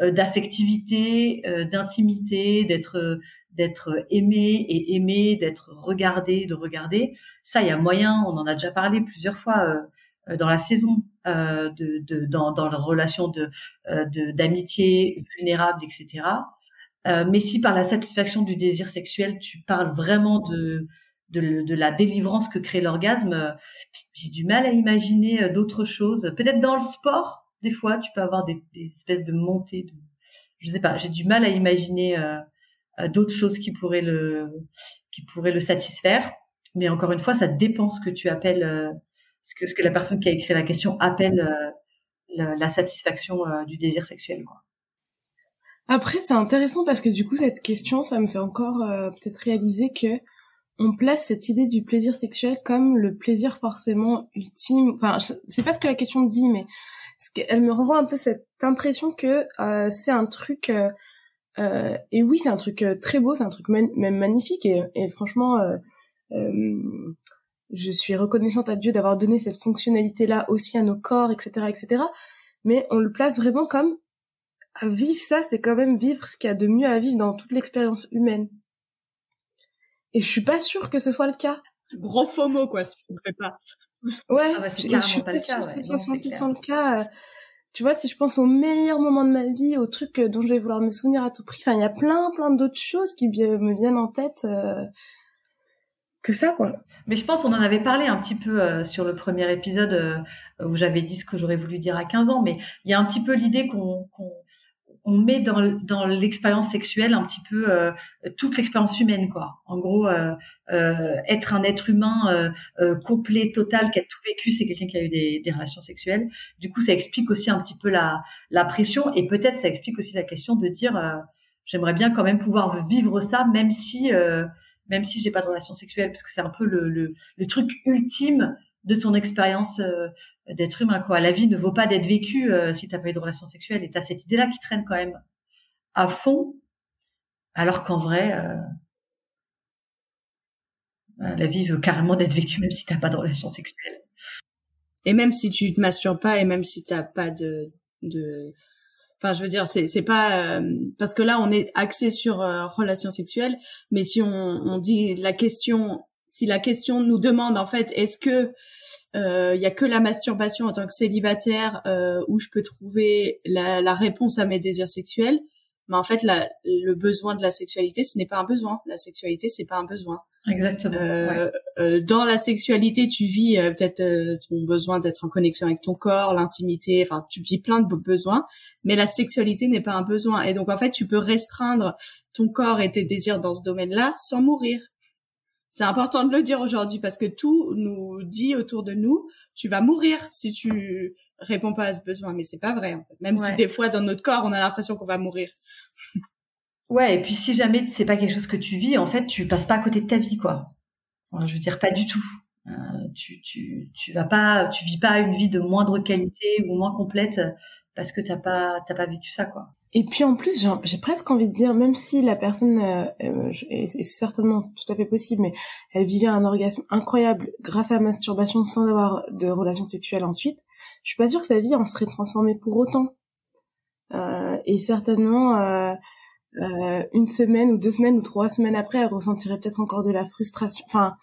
d'affectivité, d'intimité, d'être d'être aimé et aimé, d'être regardé, de regarder, ça, il y a moyen. On en a déjà parlé plusieurs fois euh, dans la saison euh, de, de, dans, dans la relation de euh, d'amitié vulnérable, etc. Euh, mais si par la satisfaction du désir sexuel, tu parles vraiment de, de, de la délivrance que crée l'orgasme, j'ai du mal à imaginer d'autres choses. Peut-être dans le sport, des fois, tu peux avoir des, des espèces de montées. De, je sais pas, j'ai du mal à imaginer euh, d'autres choses qui pourraient le qui pourraient le satisfaire. Mais encore une fois, ça dépend ce que tu appelles ce que, ce que la personne qui a écrit la question appelle euh, la, satisfaction euh, du désir sexuel. Quoi. Après, c'est intéressant parce que du coup, cette question, ça me fait encore euh, peut-être réaliser que on place cette idée du plaisir sexuel comme le plaisir forcément ultime. Enfin, c'est pas ce que la question dit, mais elle me renvoie un peu cette impression que c'est un truc. et oui, c'est un truc très beau, c'est un truc même magnifique et, et franchement je suis reconnaissante à Dieu d'avoir donné cette fonctionnalité-là aussi à nos corps, etc., etc. Mais on le place vraiment comme à vivre ça, c'est quand même vivre ce qu'il y a de mieux à vivre dans toute l'expérience humaine. Et je suis pas sûre que ce soit le cas. Gros FOMO, quoi, si on ne fait pas. Ouais, ah bah, je, suis pas, sûre que ce soit 100% le cas. Tu vois, si je pense au meilleur moment de ma vie, au truc dont je vais vouloir me souvenir à tout prix, enfin, il y a plein, plein d'autres choses qui me viennent en tête. Euh, que ça, quoi. Mais je pense, on en avait parlé un petit peu euh, sur le premier épisode euh, où j'avais dit ce que j'aurais voulu dire à 15 ans, mais il y a un petit peu l'idée qu'on on met dans, dans l'expérience sexuelle un petit peu euh, toute l'expérience humaine, quoi. En gros, être un être humain complet, total, qui a tout vécu, c'est quelqu'un qui a eu des, des, relations sexuelles. Du coup, ça explique aussi un petit peu la, la pression et peut-être ça explique aussi la question de dire j'aimerais bien quand même pouvoir vivre ça, même si même si j'ai pas de relation sexuelle, parce que c'est un peu le, le, le, truc ultime de ton expérience euh, d'être humain. Quoi. La vie ne vaut pas d'être vécue euh, si t'as pas eu de relation sexuelle. Et t'as cette idée-là qui traîne quand même à fond, alors qu'en vrai, euh, la vie veut carrément d'être vécue même si t'as pas de relation sexuelle. Et même si tu te masturbes pas, et même si t'as pas de, de Enfin, je veux dire, c'est pas euh, parce que là on est axé sur euh, relations sexuelles, mais si on, on dit la question, si la question nous demande en fait, est-ce que euh, il y a que la masturbation en tant que célibataire où je peux trouver la, la réponse à mes désirs sexuels, mais en fait, la, le besoin de la sexualité, ce n'est pas un besoin. La sexualité, c'est pas un besoin. Exactement. Euh, euh, dans la sexualité, tu vis euh, peut-être euh, ton besoin d'être en connexion avec ton corps, l'intimité. Enfin, tu vis plein de besoins, mais la sexualité n'est pas un besoin. Et donc, en fait, tu peux restreindre ton corps et tes désirs dans ce domaine-là sans mourir. C'est important de le dire aujourd'hui parce que tout nous dit autour de nous, tu vas mourir si tu réponds pas à ce besoin, mais c'est pas vrai. En fait. Même si des fois dans notre corps on a l'impression qu'on va mourir. Ouais, et puis si jamais c'est pas quelque chose que tu vis, en fait, tu passes pas à côté de ta vie, quoi. je veux dire, pas du tout. Euh, tu, tu, tu vas pas, tu vis pas une vie de moindre qualité ou moins complète parce que t'as pas, t'as pas vécu ça, quoi. Et puis en plus, j'ai presque envie de dire, même si la personne euh, euh est, certainement tout à fait possible, mais elle vivait un orgasme incroyable grâce à la masturbation sans avoir de relation sexuelle ensuite, je suis pas sûre que sa vie en serait transformée pour autant. Euh, et certainement, euh, euh, une semaine ou deux semaines ou trois semaines après, elle ressentirait peut-être encore de la frustration, enfin,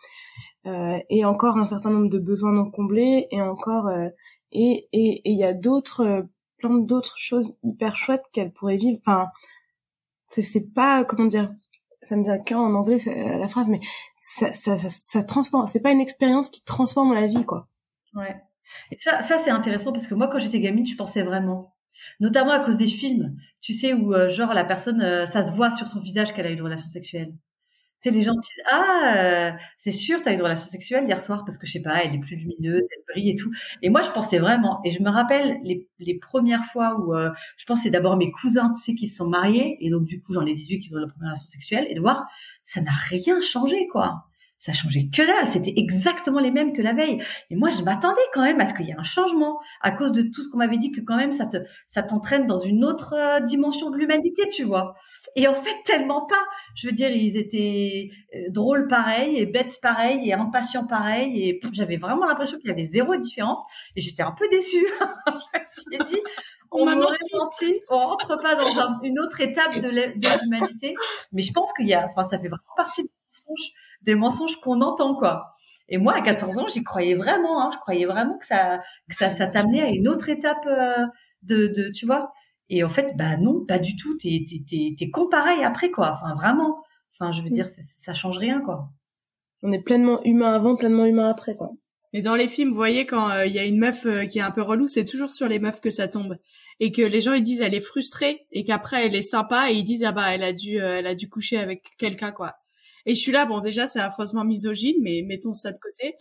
euh, et encore un certain nombre de besoins non comblés, et encore, et et il y a d'autres, plein d'autres choses hyper chouettes qu'elle pourrait vivre. Enfin, c'est pas comment dire, ça me vient qu'en anglais la phrase, mais ça ça ça, transforme. C'est pas une expérience qui transforme la vie, quoi. Ouais. Et ça ça c'est intéressant parce que moi quand j'étais gamine, je pensais vraiment notamment à cause des films, tu sais, où euh, genre la personne, euh, ça se voit sur son visage qu'elle a une relation sexuelle. Tu sais, les gens disent ah euh, c'est sûr t'as eu une relation sexuelle hier soir parce que je sais pas elle est plus lumineuse elle brille et tout et moi je pensais vraiment et je me rappelle les, les premières fois où je pense c'est d'abord mes cousins tu sais qui se sont mariés et donc du coup j'en ai déduit qu'ils ont la première relation sexuelle et de voir ça n'a rien changé quoi ça changeait que dalle, c'était exactement les mêmes que la veille. Et moi, je m'attendais quand même à ce qu'il y ait un changement à cause de tout ce qu'on m'avait dit que quand même ça te ça t'entraîne dans une autre euh, dimension de l'humanité, tu vois. Et en fait, tellement pas. Je veux dire, ils étaient euh, drôles pareil, et bêtes pareil, et impatients pareil, et j'avais vraiment l'impression qu'il y avait zéro différence. Et j'étais un peu déçue. je me suis dit, on m'a menti, on rentre pas dans une autre étape de l'humanité. Mais je pense qu'il y a, enfin, ça fait vraiment partie des mensonges qu'on entend, quoi. Et moi, à 14 ans, j'y croyais vraiment. Hein, je croyais vraiment que ça, que ça, ça t'amenait à une autre étape euh, de, de, tu vois. Et en fait, bah non, pas du tout. T'es, t'es, t'es, t'es con pareil après, quoi. Enfin, vraiment. Enfin, je veux dire, ça change rien, quoi. On est pleinement humain avant, pleinement humain après, quoi. Mais dans les films, vous voyez, quand euh, il y a une meuf euh, qui est un peu relou, c'est toujours sur les meufs que ça tombe. Et que les gens, ils disent, elle est frustrée. Et qu'après, elle est sympa. Et ils disent, ah bah, elle a dû, elle a dû coucher avec quelqu'un, quoi. Et je suis là, bon, déjà, c'est affreusement misogyne, mais mettons ça de côté.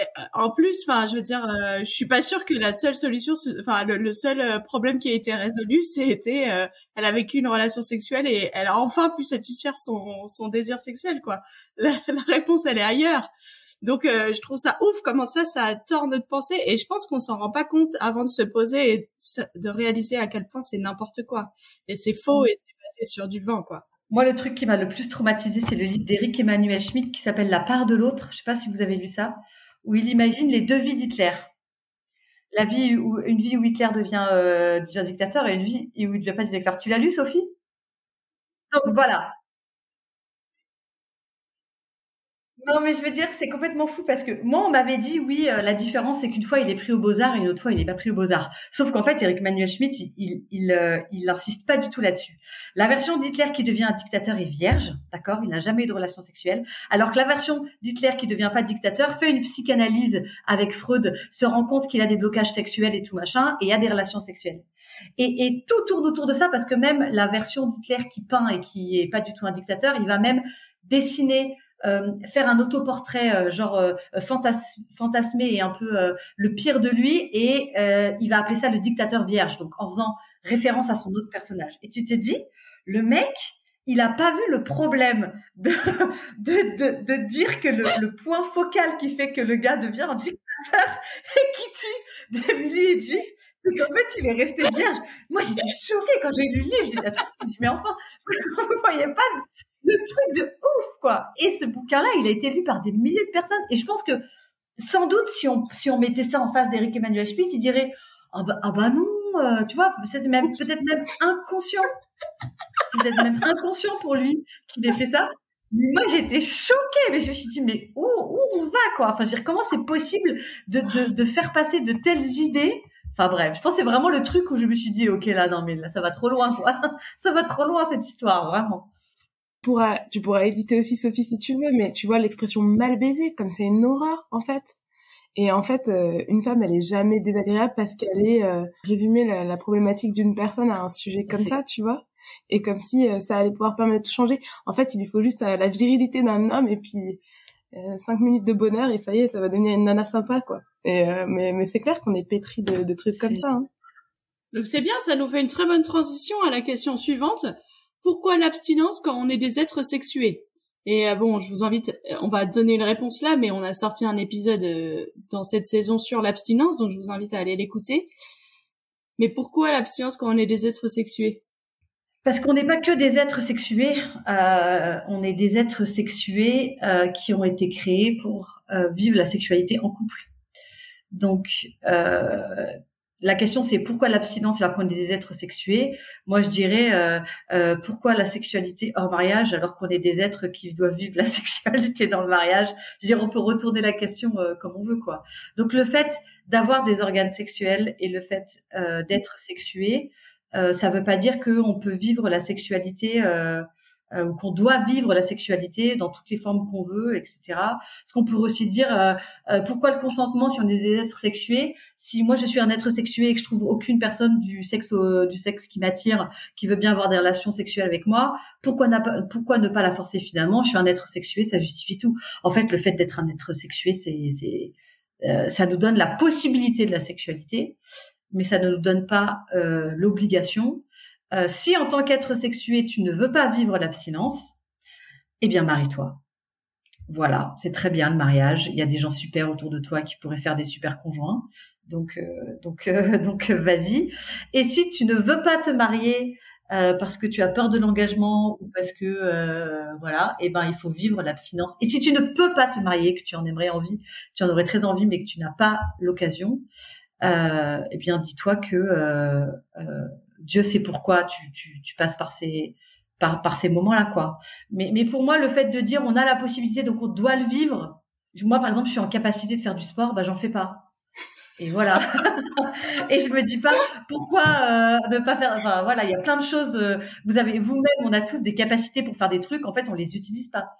Euh, en plus, enfin, je veux dire, euh, je suis pas sûre que la seule solution, enfin, le, seul euh, problème qui a été résolu, c'était, elle a vécu une relation sexuelle et elle a enfin pu satisfaire son, son désir sexuel, quoi. La, réponse, elle est ailleurs. Donc, je trouve ça ouf comment ça, ça a tort notre pensée. Et je pense qu'on s'en rend pas compte avant de se poser et de réaliser à quel point c'est n'importe quoi. Et c'est faux et c'est passé sur du vent, quoi. Moi, le truc qui m'a le plus traumatisé, c'est le livre d'Éric Emmanuel Schmitt qui s'appelle La part de l'autre. Je ne sais pas si vous avez lu ça, où il imagine les deux vies d'Hitler. La vie où une vie où Hitler devient, euh, devient dictateur et une vie où il ne devient pas dictateur. Tu l'as lu, Sophie? Donc voilà, Non, mais je veux dire, c'est complètement fou parce que moi, on m'avait dit, oui, euh, la différence, c'est qu'une fois, il est pris au Beaux-Arts et une autre fois, il n'est pas pris au Beaux-Arts. Sauf qu'en fait, Eric Manuel Schmitt, il, il, euh, il, insiste pas du tout là-dessus. La version d'Hitler qui devient un dictateur est vierge, d'accord? Il n'a jamais eu de relation sexuelle. Alors que la version d'Hitler qui devient pas dictateur fait une psychanalyse avec Freud, se rend compte qu'il a des blocages sexuels et tout machin, et a des relations sexuelles. Et, et, tout tourne autour de ça parce que même la version d'Hitler qui peint et qui est pas du tout un dictateur, il va même dessiner euh, faire un autoportrait euh, genre euh, fantasmé et un peu le pire de lui et il va appeler ça le dictateur vierge donc en faisant référence à son autre personnage et tu t'es dit le mec il a pas vu le problème de, de, de, dire que le, point focal qui fait que le gars devient un dictateur et qui tue des milliers de juifs, c'est qu'en fait, il est resté vierge. Moi, j'étais choquée quand j'ai lu le livre. J'ai dit, mais enfin, vous voyez pas le truc de Et ce bouquin-là, il a été lu par des milliers de personnes. Et je pense que, sans doute, si on, si on mettait ça en face d'Eric Emmanuel Spitz, il dirait, ah bah, ah bah non, euh, tu vois, c'est même, peut-être même inconscient. C'est peut-être même inconscient pour lui qu'il ait fait ça. Mais moi, j'étais choquée, mais je me suis dit, mais où, où on va, quoi? Enfin, comment c'est possible de, de, de faire passer de telles idées? Enfin bref, je pense que c'est vraiment le truc où je me suis dit, ok là, non mais là ça va trop loin quoi, ça va trop loin cette histoire, vraiment pourras, tu pourras éditer aussi Sophie si tu veux, mais tu vois l'expression mal baisée, comme c'est une horreur en fait. Et en fait, euh, une femme, elle est jamais désagréable parce qu'elle est euh, résumer la, la, problématique d'une personne à un sujet comme ça, tu vois. Et comme si euh, ça allait pouvoir permettre de changer. En fait, il lui faut juste la virilité d'un homme et puis cinq minutes de bonheur et ça y est, ça va devenir une nana sympa, quoi. Et mais, mais c'est clair qu'on est pétri de, de trucs comme ça. Hein. Donc c'est bien, ça nous fait une très bonne transition à la question suivante pourquoi l'abstinence quand on est des êtres sexués? Et euh, bon, je vous invite, on va donner une réponse là, mais on a sorti un épisode euh, dans cette saison sur l'abstinence, donc je vous invite à aller l'écouter. Mais pourquoi l'abstinence quand on est des êtres sexués? Parce qu'on n'est pas que des êtres sexués, euh, on est des êtres sexués euh, qui ont été créés pour euh, vivre la sexualité en couple. Donc, euh, la question c'est pourquoi l'abstinence alors qu'on est des êtres sexués? Moi, je dirais pourquoi la sexualité hors mariage alors qu'on est des êtres qui doivent vivre la sexualité dans le mariage? Je veux dire, on peut retourner la question comme on veut, quoi. Donc, le fait d'avoir des organes sexuels et le fait d'être sexué, euh, ça ne veut pas dire qu'on peut vivre la sexualité euh, euh, ou qu'on doit vivre la sexualité dans toutes les formes qu'on veut, etc. Parce qu'on pourrait aussi dire pourquoi le consentement si on est des êtres sexués? Si moi je suis un être sexué et que je trouve aucune personne du sexe qui m'attire, qui veut bien avoir des relations sexuelles avec moi, pourquoi, ne pas la forcer finalement? Je suis un être sexué, ça justifie tout. En fait, le fait d'être un être sexué, c'est ça nous donne la possibilité de la sexualité mais ça ne nous donne pas euh, l'obligation. Euh, si en tant qu'être sexué, tu ne veux pas vivre l'abstinence, eh bien marie-toi. Voilà, c'est très bien le mariage. Il y a des gens super autour de toi qui pourraient faire des super conjoints. Donc, euh, donc, donc, vas-y. Et si tu ne veux pas te marier parce que tu as peur de l'engagement ou parce que voilà, eh ben il faut vivre l'abstinence. Et si tu ne peux pas te marier, que tu en aimerais envie, tu en aurais très envie, mais que tu n'as pas l'occasion, euh, eh bien dis-toi que euh, euh, Dieu sait pourquoi tu, tu, tu passes par ces par, ces moments-là quoi. Mais, mais pour moi le fait de dire on a la possibilité donc on doit le vivre. Moi par exemple je suis en capacité de faire du sport, bah j'en fais pas. Et voilà. et je me dis pas pourquoi euh, ne pas faire. Enfin voilà, il y a plein de choses. Euh, vous avez vous-même, on a tous des capacités pour faire des trucs. En fait, on les utilise pas.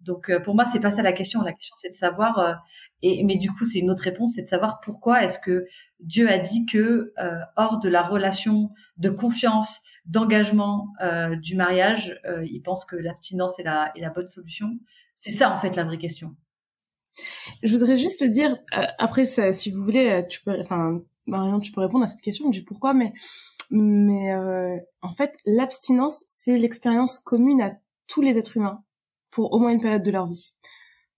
Donc pour moi, c'est pas ça la question. La question, c'est de savoir. et mais du coup, c'est une autre réponse, c'est de savoir pourquoi est-ce que Dieu a dit que euh, hors de la relation de confiance, d'engagement euh, du mariage, euh, il pense que l'abstinence est la, est la bonne solution. C'est ça en fait la vraie question. Je voudrais juste dire, après ça, si vous voulez, tu peux, enfin, Marion, tu peux répondre à cette question du pourquoi, mais mais en fait, l'abstinence, c'est l'expérience commune à tous les êtres humains pour au moins une période de leur vie.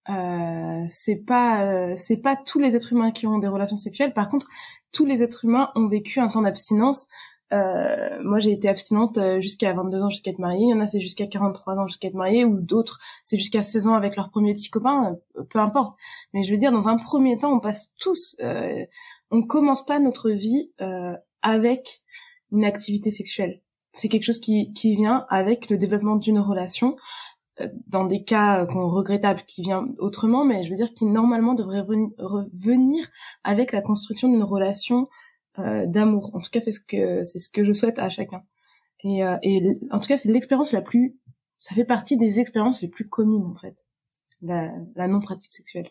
Euh, c'est pas euh, c'est pas tous les êtres humains qui ont des relations sexuelles. Par contre, tous les êtres humains ont vécu un temps d'abstinence. Euh, moi, j'ai été abstinente euh, jusqu'à 22 ans jusqu'à être mariée. Il y en a c'est jusqu'à 43 ans jusqu'à être mariée, ou d'autres c'est jusqu'à 16 ans avec leur premier petit copain. peu importe. Mais je veux dire, dans un premier temps, on passe tous. on commence pas notre vie avec une activité sexuelle. C'est quelque chose qui, qui vient avec le développement d'une relation dans des cas qu'on regrettable qui vient autrement, mais je veux dire qui normalement devrait revenir avec la construction d'une relation euh, d'amour. En tout cas, c'est ce que c'est ce que je souhaite à chacun. Et, euh, et en tout cas, c'est l'expérience la plus, ça fait partie des expériences les plus communes en fait, la, la non pratique sexuelle.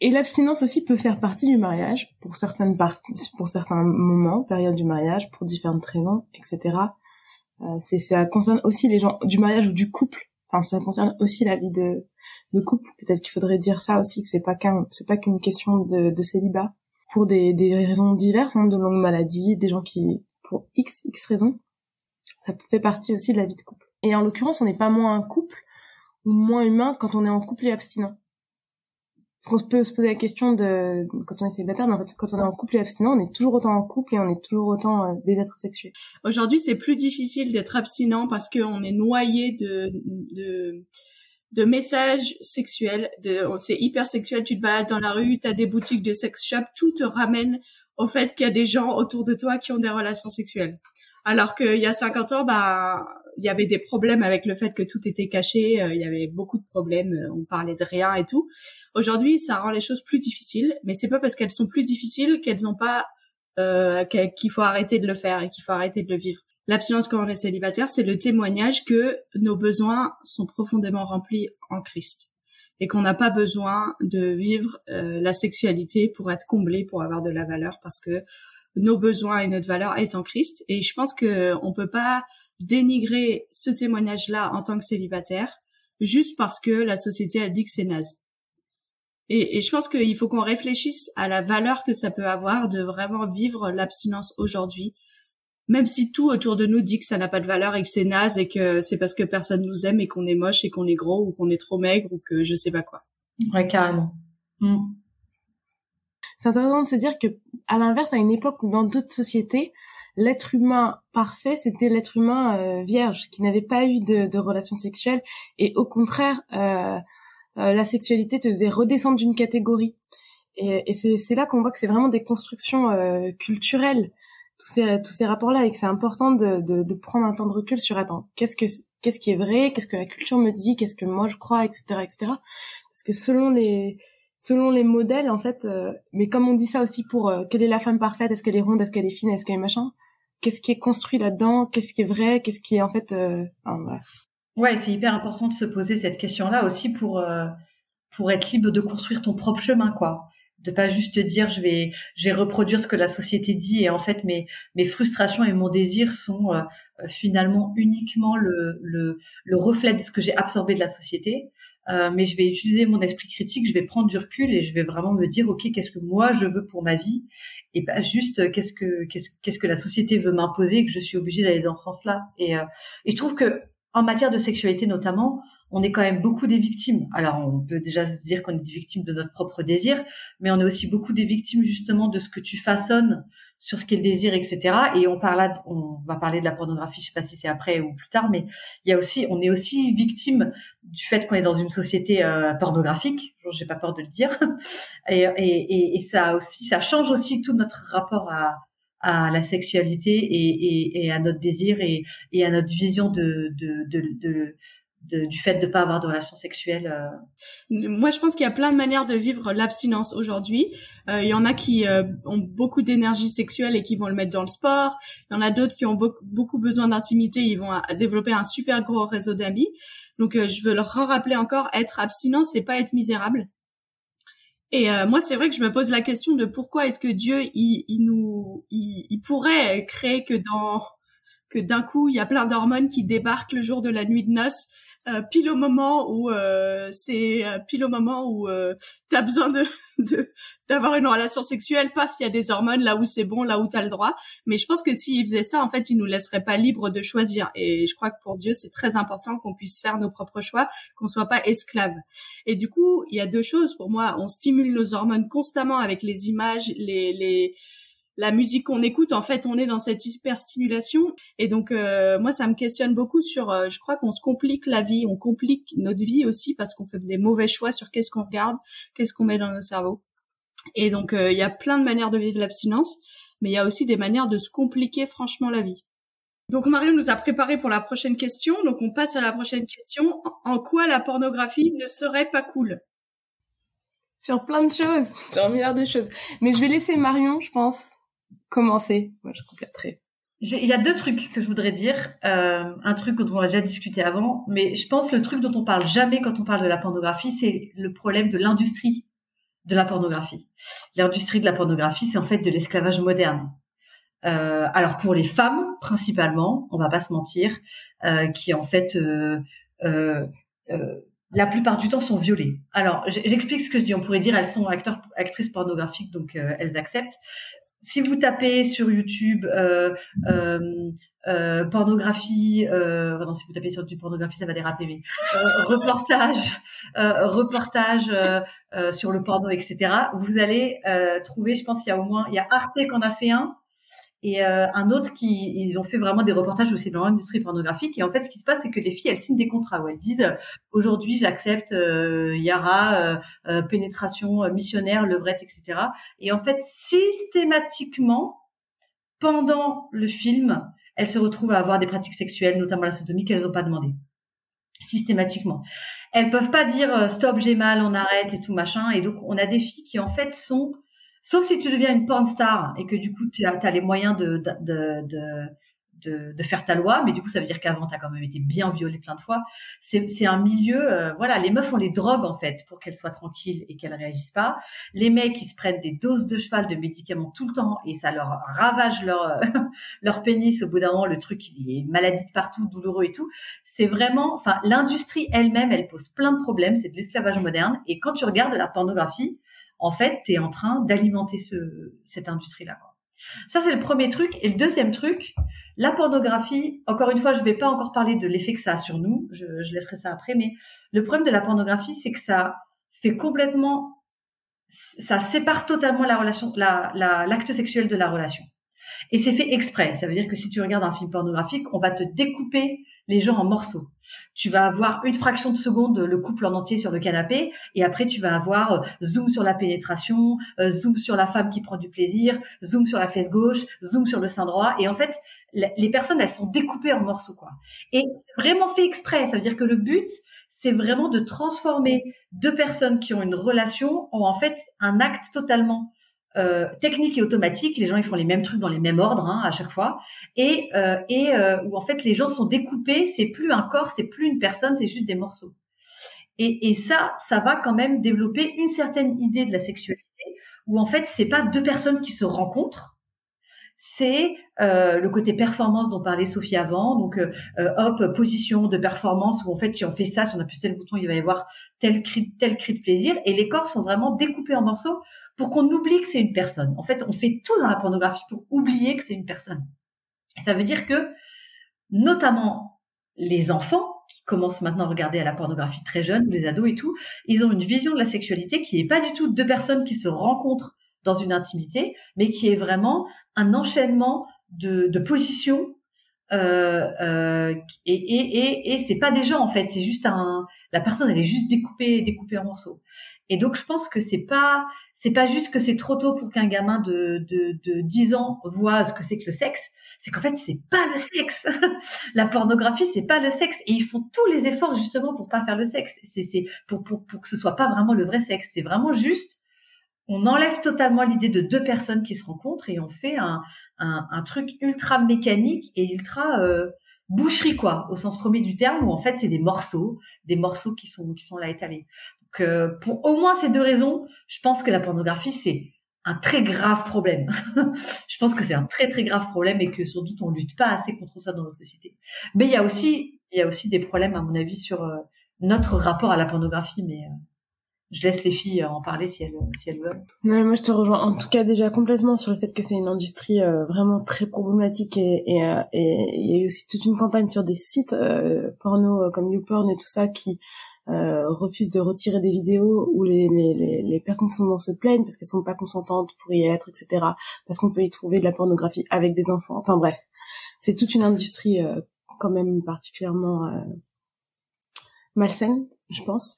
Et l'abstinence aussi peut faire partie du mariage pour certaines pour certains moments, période du mariage, pour différentes raisons, etc. Euh, c'est ça concerne aussi les gens du mariage ou du couple Enfin, ça concerne aussi la vie de, de couple. Peut-être qu'il faudrait dire ça aussi, que c'est pas qu'un, c'est pas qu'une question de, de célibat pour des, des raisons diverses, hein, de longues maladies, des gens qui, pour x x raisons, ça fait partie aussi de la vie de couple. Et en l'occurrence, on n'est pas moins un couple ou moins humain quand on est en couple et abstinent. Parce qu'on peut se poser la question de quand on est célibataire, mais en fait, quand on est en couple et abstinent, on est toujours autant en couple et on est toujours autant euh, des êtres sexués. Aujourd'hui, c'est plus difficile d'être abstinent parce qu'on est noyé de, de de messages sexuels, de c'est hyper sexuel. Tu te balades dans la rue, t'as des boutiques de sex shop, tout te ramène au fait qu'il y a des gens autour de toi qui ont des relations sexuelles. Alors qu'il y a 50 ans, bah il y avait des problèmes avec le fait que tout était caché, euh, il y avait beaucoup de problèmes, euh, on parlait de rien et tout. Aujourd'hui, ça rend les choses plus difficiles, mais c'est pas parce qu'elles sont plus difficiles qu'elles n'ont pas euh, qu'il faut arrêter de le faire et qu'il faut arrêter de le vivre. L'abstinence quand on est célibataire, c'est le témoignage que nos besoins sont profondément remplis en Christ et qu'on n'a pas besoin de vivre la sexualité pour être comblé, pour avoir de la valeur, parce que nos besoins et notre valeur est en Christ. Et je pense que on peut pas dénigrer ce témoignage-là en tant que célibataire juste parce que la société elle dit que c'est naze. Et, et, je pense qu'il faut qu'on réfléchisse à la valeur que ça peut avoir de vraiment vivre l'abstinence aujourd'hui, même si tout autour de nous dit que ça n'a pas de valeur et que c'est naze et que c'est parce que personne nous aime et qu'on est moche et qu'on est gros ou qu'on est trop maigre ou que je sais pas quoi. Ouais, carrément. Mm. C'est intéressant de se dire que, à l'inverse, à une époque où dans d'autres sociétés, l'être humain parfait, c'était l'être humain euh, vierge qui n'avait pas eu de, de relations sexuelles et au contraire, euh, euh, la sexualité te faisait redescendre d'une catégorie. Et, et c'est là qu'on voit que c'est vraiment des constructions euh, culturelles tous ces tous ces rapports-là et que c'est important de, de, de prendre un temps de recul sur attends qu'est-ce que qu'est-ce qui est vrai, qu'est-ce que la culture me dit, qu'est-ce que moi je crois, etc., etc. Parce que selon les selon les modèles en fait, euh, mais comme on dit ça aussi pour euh, quelle est la femme parfaite, est-ce qu'elle est ronde, est-ce qu'elle est fine, est-ce qu'elle est machin, qu'est-ce qui est construit là-dedans, qu'est-ce qui est vrai, qu'est-ce qui est en fait, euh, voilà. Ouais, c'est hyper important de se poser cette question-là aussi pour pour être libre de construire ton propre chemin, quoi de pas juste dire je vais je vais reproduire ce que la société dit. Et en fait mes mes frustrations et mon désir sont euh, finalement uniquement le, le, le reflet de ce que j'ai absorbé de la société. Euh, mais je vais utiliser mon esprit critique je vais prendre du recul et je vais vraiment me dire ok qu'est-ce que moi je veux pour ma vie? Et pas juste qu'est-ce que qu'est-ce qu'est-ce que la société veut m'imposer que je suis obligée d'aller dans ce sens-là. Et euh, et je trouve que en matière de sexualité notamment on est quand même beaucoup des victimes. Alors, on peut déjà se dire qu'on est des victimes de notre propre désir, mais on est aussi beaucoup des victimes justement de ce que tu façonnes sur ce qu'est le désir, etc. Et on parle, on va parler de la pornographie, je sais pas si c'est après ou plus tard, mais il y a aussi, on est aussi victime du fait qu'on est dans une société euh, pornographique. J'ai pas peur de le dire. Et, et, et, ça aussi, ça change aussi tout notre rapport à, à la sexualité et, et, à notre désir et, à notre vision de, de, de du fait de ne pas avoir de relations sexuelles euh. Moi, je pense qu'il y a plein de manières de vivre l'abstinence aujourd'hui. Euh, il y en a qui euh, ont beaucoup d'énergie sexuelle et qui vont le mettre dans le sport. Il y en a d'autres qui ont beaucoup, besoin d'intimité. Ils vont développer un super gros réseau d'amis. Donc, je veux leur rappeler encore, être abstinent, c'est pas être misérable. Et moi, c'est vrai que je me pose la question de pourquoi est-ce que Dieu, il, il nous, il, il pourrait créer que dans que d'un coup il y a plein d'hormones qui débarquent le jour de la nuit de noces euh, pile au moment où euh, c'est euh, pile au moment où euh, t'as besoin de d'avoir une relation sexuelle, paf, il y a des hormones là où c'est bon, là où t'as le droit. Mais je pense que s'il faisait ça, en fait, il nous laisserait pas libres de choisir. Et je crois que pour Dieu, c'est très important qu'on puisse faire nos propres choix, qu'on soit pas esclave. Et du coup, il y a deux choses pour moi. On stimule nos hormones constamment avec les images, les les la musique qu'on écoute, en fait, on est dans cette hyperstimulation. Et donc, euh, moi, ça me questionne beaucoup sur, euh, je crois qu'on se complique la vie, on complique notre vie aussi parce qu'on fait des mauvais choix sur qu'est-ce qu'on regarde, qu'est-ce qu'on met dans nos cerveaux. Et donc, euh, il y a plein de manières de vivre l'abstinence, mais il y a aussi des manières de se compliquer franchement la vie. Donc Marion nous a préparé pour la prochaine question. Donc on passe à la prochaine question. En quoi la pornographie ne serait pas cool? Sur plein de choses, sur un milliard de choses. Mais je vais laisser Marion, je pense, commencer. Moi, je compléterai. Il y a deux trucs que je voudrais dire. Euh, un truc dont on a déjà discuté avant, mais je pense le truc dont on parle jamais quand on parle de la pornographie, c'est le problème de l'industrie de la pornographie. L'industrie de la pornographie, c'est en fait de l'esclavage moderne. Euh, alors pour les femmes principalement, on va pas se mentir, euh, qui en fait euh, euh, euh, la plupart du temps sont violées. Alors j'explique ce que je dis. On pourrait dire elles sont acteurs, actrices pornographiques, donc elles acceptent si vous tapez sur YouTube euh, euh, euh, pornographie, euh, pardon, si vous tapez sur du pornographie, ça va déraper, mais euh, reportage, reportage sur le porno, etc. Vous allez trouver, je pense, il y a au moins, il y a Arte qu'on a fait un, et euh, un autre qui ils ont fait vraiment des reportages aussi dans l'industrie pornographique. Et en fait ce qui se passe c'est que les filles elles signent des contrats où elles disent aujourd'hui j'accepte euh, Yara euh, pénétration missionnaire levrette etc et en fait systématiquement pendant le film elles se retrouvent à avoir des pratiques sexuelles notamment la sodomie qu'elles n'ont pas demandé. Systématiquement. Elles peuvent pas dire stop j'ai mal on arrête et tout machin. Et donc on a des filles qui en fait sont Sauf si tu deviens une porn star et que du coup tu as, les moyens de, de, de, de, de faire ta loi, mais du coup ça veut dire qu'avant tu as quand même été bien violée plein de fois. C'est un milieu, euh, voilà, les meufs ont les drogues en fait pour qu'elles soient tranquilles et qu'elles réagissent pas. Les mecs ils se prennent des doses de cheval de médicaments tout le temps et ça leur ravage leur leur pénis. Au bout d'un moment le truc il est maladie de partout, douloureux et tout. C'est vraiment, enfin l'industrie elle-même elle pose plein de problèmes. C'est de l'esclavage moderne et quand tu regardes la pornographie en fait, tu es en train d'alimenter ce, cette industrie-là. Ça, c'est le premier truc. Et le deuxième truc, la pornographie, encore une fois, je vais pas encore parler de l'effet que ça a sur nous, je, laisserai ça après, mais le problème de la pornographie, c'est que ça fait complètement, ça sépare totalement l'acte sexuel de la relation. Et c'est fait exprès. Ça veut dire que si tu regardes un film pornographique, on va te découper les gens en morceaux. Tu vas avoir une fraction de seconde le couple en entier sur le canapé et après tu vas avoir euh, zoom sur la pénétration, euh, zoom sur la femme qui prend du plaisir, zoom sur la fesse gauche, zoom sur le sein droit et en fait les personnes elles sont découpées en morceaux quoi. Et c'est vraiment fait exprès, ça veut dire que le but c'est vraiment de transformer deux personnes qui ont une relation en en fait un acte totalement euh, technique et automatique. Les gens ils font les mêmes trucs dans les mêmes ordres hein, à chaque fois, et euh, et euh, où en fait les gens sont découpés. C'est plus un corps, c'est plus une personne, c'est juste des morceaux. Et, et ça, ça va quand même développer une certaine idée de la sexualité, où en fait c'est pas deux personnes qui se rencontrent, c'est euh, le côté performance dont parlait Sophie avant. Donc, euh, hop, position de performance où en fait, si on fait ça, si on appuie tel bouton, il va y avoir tel cri, tel cri de plaisir. Et les corps sont vraiment découpés en morceaux pour qu'on oublie que c'est une personne. En fait, on fait tout dans la pornographie pour oublier que c'est une personne. ça veut dire que, notamment les enfants qui commencent maintenant à regarder à la pornographie très jeunes, les ados et tout, ils ont une vision de la sexualité qui n'est pas du tout deux personnes qui se rencontrent dans une intimité, mais qui est vraiment un enchaînement de, de positions euh, euh, et, et, et, et c'est pas des gens en fait, c'est juste un la personne elle est juste découpée découpée en morceaux. Et donc je pense que c'est pas c'est pas juste que c'est trop tôt pour qu'un gamin de, de, de 10 ans voit ce que c'est que le sexe, c'est qu'en fait c'est pas le sexe. la pornographie c'est pas le sexe et ils font tous les efforts justement pour pas faire le sexe. C'est c'est pour, pour pour que ce soit pas vraiment le vrai sexe. C'est vraiment juste on enlève totalement l'idée de deux personnes qui se rencontrent et on fait un, un, truc ultra mécanique et ultra euh, boucherie quoi, au sens premier du terme, où en fait c'est des morceaux, des morceaux qui sont qui sont là étalés. Euh, pour au moins ces deux raisons, je pense que la pornographie c'est un très grave problème. je pense que c'est un très très grave problème et que sans doute on lutte pas assez contre ça dans nos sociétés. Mais il y a aussi il y a aussi des problèmes à mon avis sur euh, notre rapport à la pornographie, mais je laisse les filles en parler si elles, si elles veulent. Ouais, moi je te rejoins en tout cas déjà complètement sur le fait que c'est une industrie euh, vraiment très problématique et et euh, il y a aussi toute une campagne sur des sites euh, porno comme YouPorn et tout ça qui refusent de retirer des vidéos où les, les, les, personnes qui sont dans se plaignent parce qu'elles sont pas consentantes pour y être, etc. Parce qu'on peut y trouver de la pornographie avec des enfants. Enfin bref, c'est toute une industrie quand même particulièrement malsaine, je pense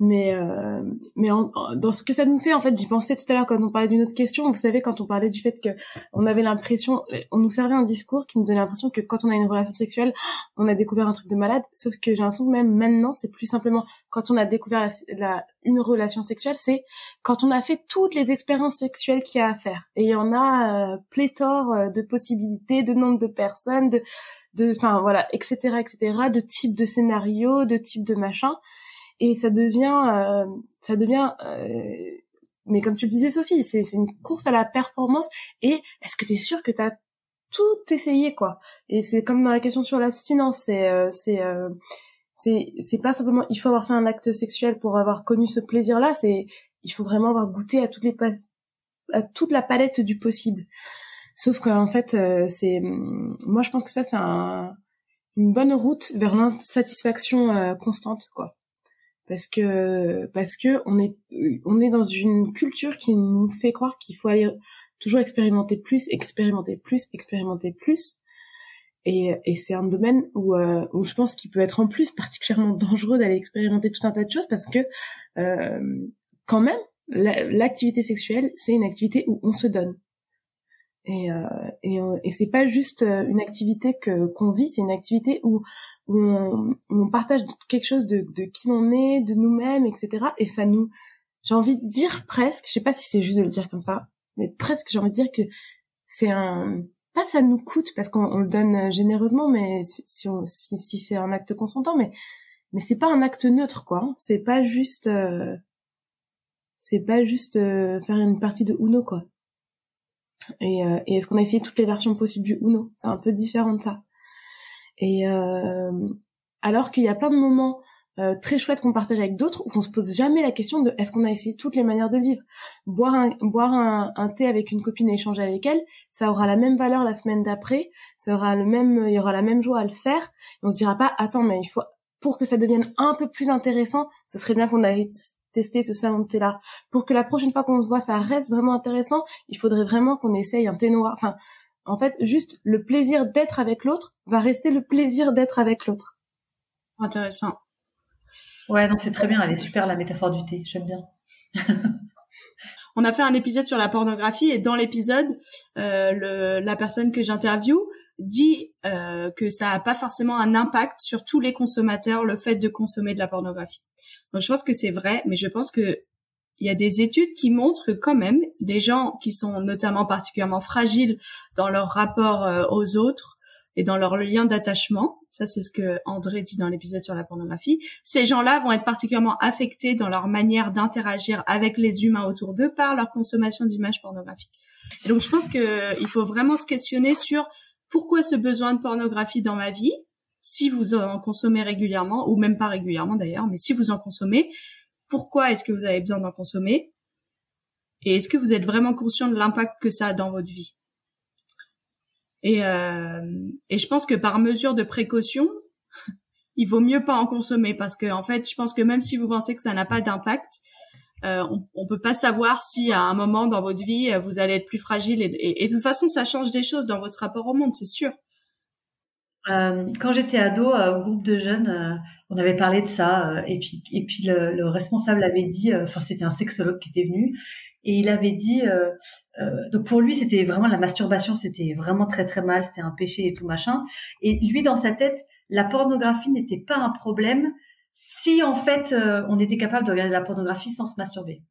mais euh, mais dans ce que ça nous fait en fait j'y pensais tout à l'heure quand on parlait d'une autre question. Vous savez quand on parlait du fait que on avait l'impression on nous servait un discours qui nous donnait l'impression que quand on a une relation sexuelle on a découvert un truc de malade. Sauf que j'ai l'impression que même maintenant c'est plus simplement quand on a découvert la, une relation sexuelle c'est quand on a fait toutes les expériences sexuelles qu'il y a à faire. Et il y en a euh, pléthore euh, de possibilités de nombre de personnes de de enfin voilà etc etc de types de scénarios de types de machins et ça devient euh, ça devient euh, mais comme tu le disais Sophie c'est une course à la performance. Et est-ce que tu es sûr que tu as tout essayé quoi? Et c'est comme dans la question sur l'abstinence c'est euh, c'est c'est c'est pas simplement il faut avoir fait un acte sexuel pour avoir connu ce plaisir là c'est il faut vraiment avoir goûté à toutes les à toute la palette du possible. Sauf qu'en fait c'est moi je pense que ça c'est un, une bonne route vers l'insatisfaction constante quoi parce que parce que on est on est dans une culture qui nous fait croire qu'il faut aller toujours expérimenter plus, expérimenter plus, expérimenter plus. Et, et c'est un domaine où, euh, où je pense qu'il peut être en plus particulièrement dangereux d'aller expérimenter tout un tas de choses parce que euh, quand même l'activité sexuelle c'est une activité où on se donne et euh, et, et c'est pas juste une activité que qu'on vit c'est une activité où où on, on, partage quelque chose de, de qui l'on est, de nous-mêmes, etc. Et ça nous, j'ai envie de dire presque, je sais pas si c'est juste de le dire comme ça, mais presque j'ai envie de dire que c'est un, pas ça nous coûte parce qu'on le donne généreusement, mais si, si, si, c'est un acte consentant, mais mais c'est pas un acte neutre quoi. C'est pas juste, euh, c'est pas juste euh, faire une partie de Uno quoi. Et, euh, et est-ce qu'on a essayé toutes les versions possibles du Uno? C'est un peu différent de ça. Et euh, alors qu'il y a plein de moments euh, très chouettes qu'on partage avec d'autres ou qu'on se pose jamais la question de est-ce qu'on a essayé toutes les manières de vivre. Boire un boire un, un, thé avec une copine et échanger avec elle, ça aura la même valeur la semaine d'après, ça aura le même il y aura la même joie à le faire. Et on se dira pas attends mais il faut pour que ça devienne un peu plus intéressant, ce serait bien qu'on ait testé ce salon de thé là. Pour que la prochaine fois qu'on se voit ça reste vraiment intéressant, il faudrait vraiment qu'on essaye un thé noir. Enfin en fait, juste le plaisir d'être avec l'autre va rester le plaisir d'être avec l'autre. Intéressant. Ouais, non, c'est très bien. Elle est super la métaphore du thé. J'aime bien. On a fait un épisode sur la pornographie et dans l'épisode, euh, la personne que j'interviewe dit euh, que ça n'a pas forcément un impact sur tous les consommateurs le fait de consommer de la pornographie. Donc je pense que c'est vrai, mais je pense que il y a des études qui montrent que quand même des gens qui sont notamment particulièrement fragiles dans leur rapport euh, aux autres et dans leur lien d'attachement, ça c'est ce que André dit dans l'épisode sur la pornographie, ces gens-là vont être particulièrement affectés dans leur manière d'interagir avec les humains autour d'eux par leur consommation d'images pornographiques. Et donc je pense que il faut vraiment se questionner sur pourquoi ce besoin de pornographie dans ma vie, si vous en consommez régulièrement, ou même pas régulièrement d'ailleurs, mais si vous en consommez, pourquoi est-ce que vous avez besoin d'en consommer et est-ce que vous êtes vraiment conscient de l'impact que ça a dans votre vie et, euh, et je pense que par mesure de précaution, il vaut mieux pas en consommer parce que en fait, je pense que même si vous pensez que ça n'a pas d'impact, euh, on, on peut pas savoir si à un moment dans votre vie vous allez être plus fragile et, de toute façon ça change des choses dans votre rapport au monde, c'est sûr. Euh, quand j'étais ado au groupe de jeunes, on avait parlé de ça euh, et puis et puis le, le responsable avait dit, euh, enfin c'était un sexologue qui était venu et il avait dit euh, donc pour lui c'était vraiment la masturbation c'était vraiment très très mal c'était un péché et tout machin et lui dans sa tête la pornographie n'était pas un problème si en fait on était capable de regarder la pornographie sans se masturber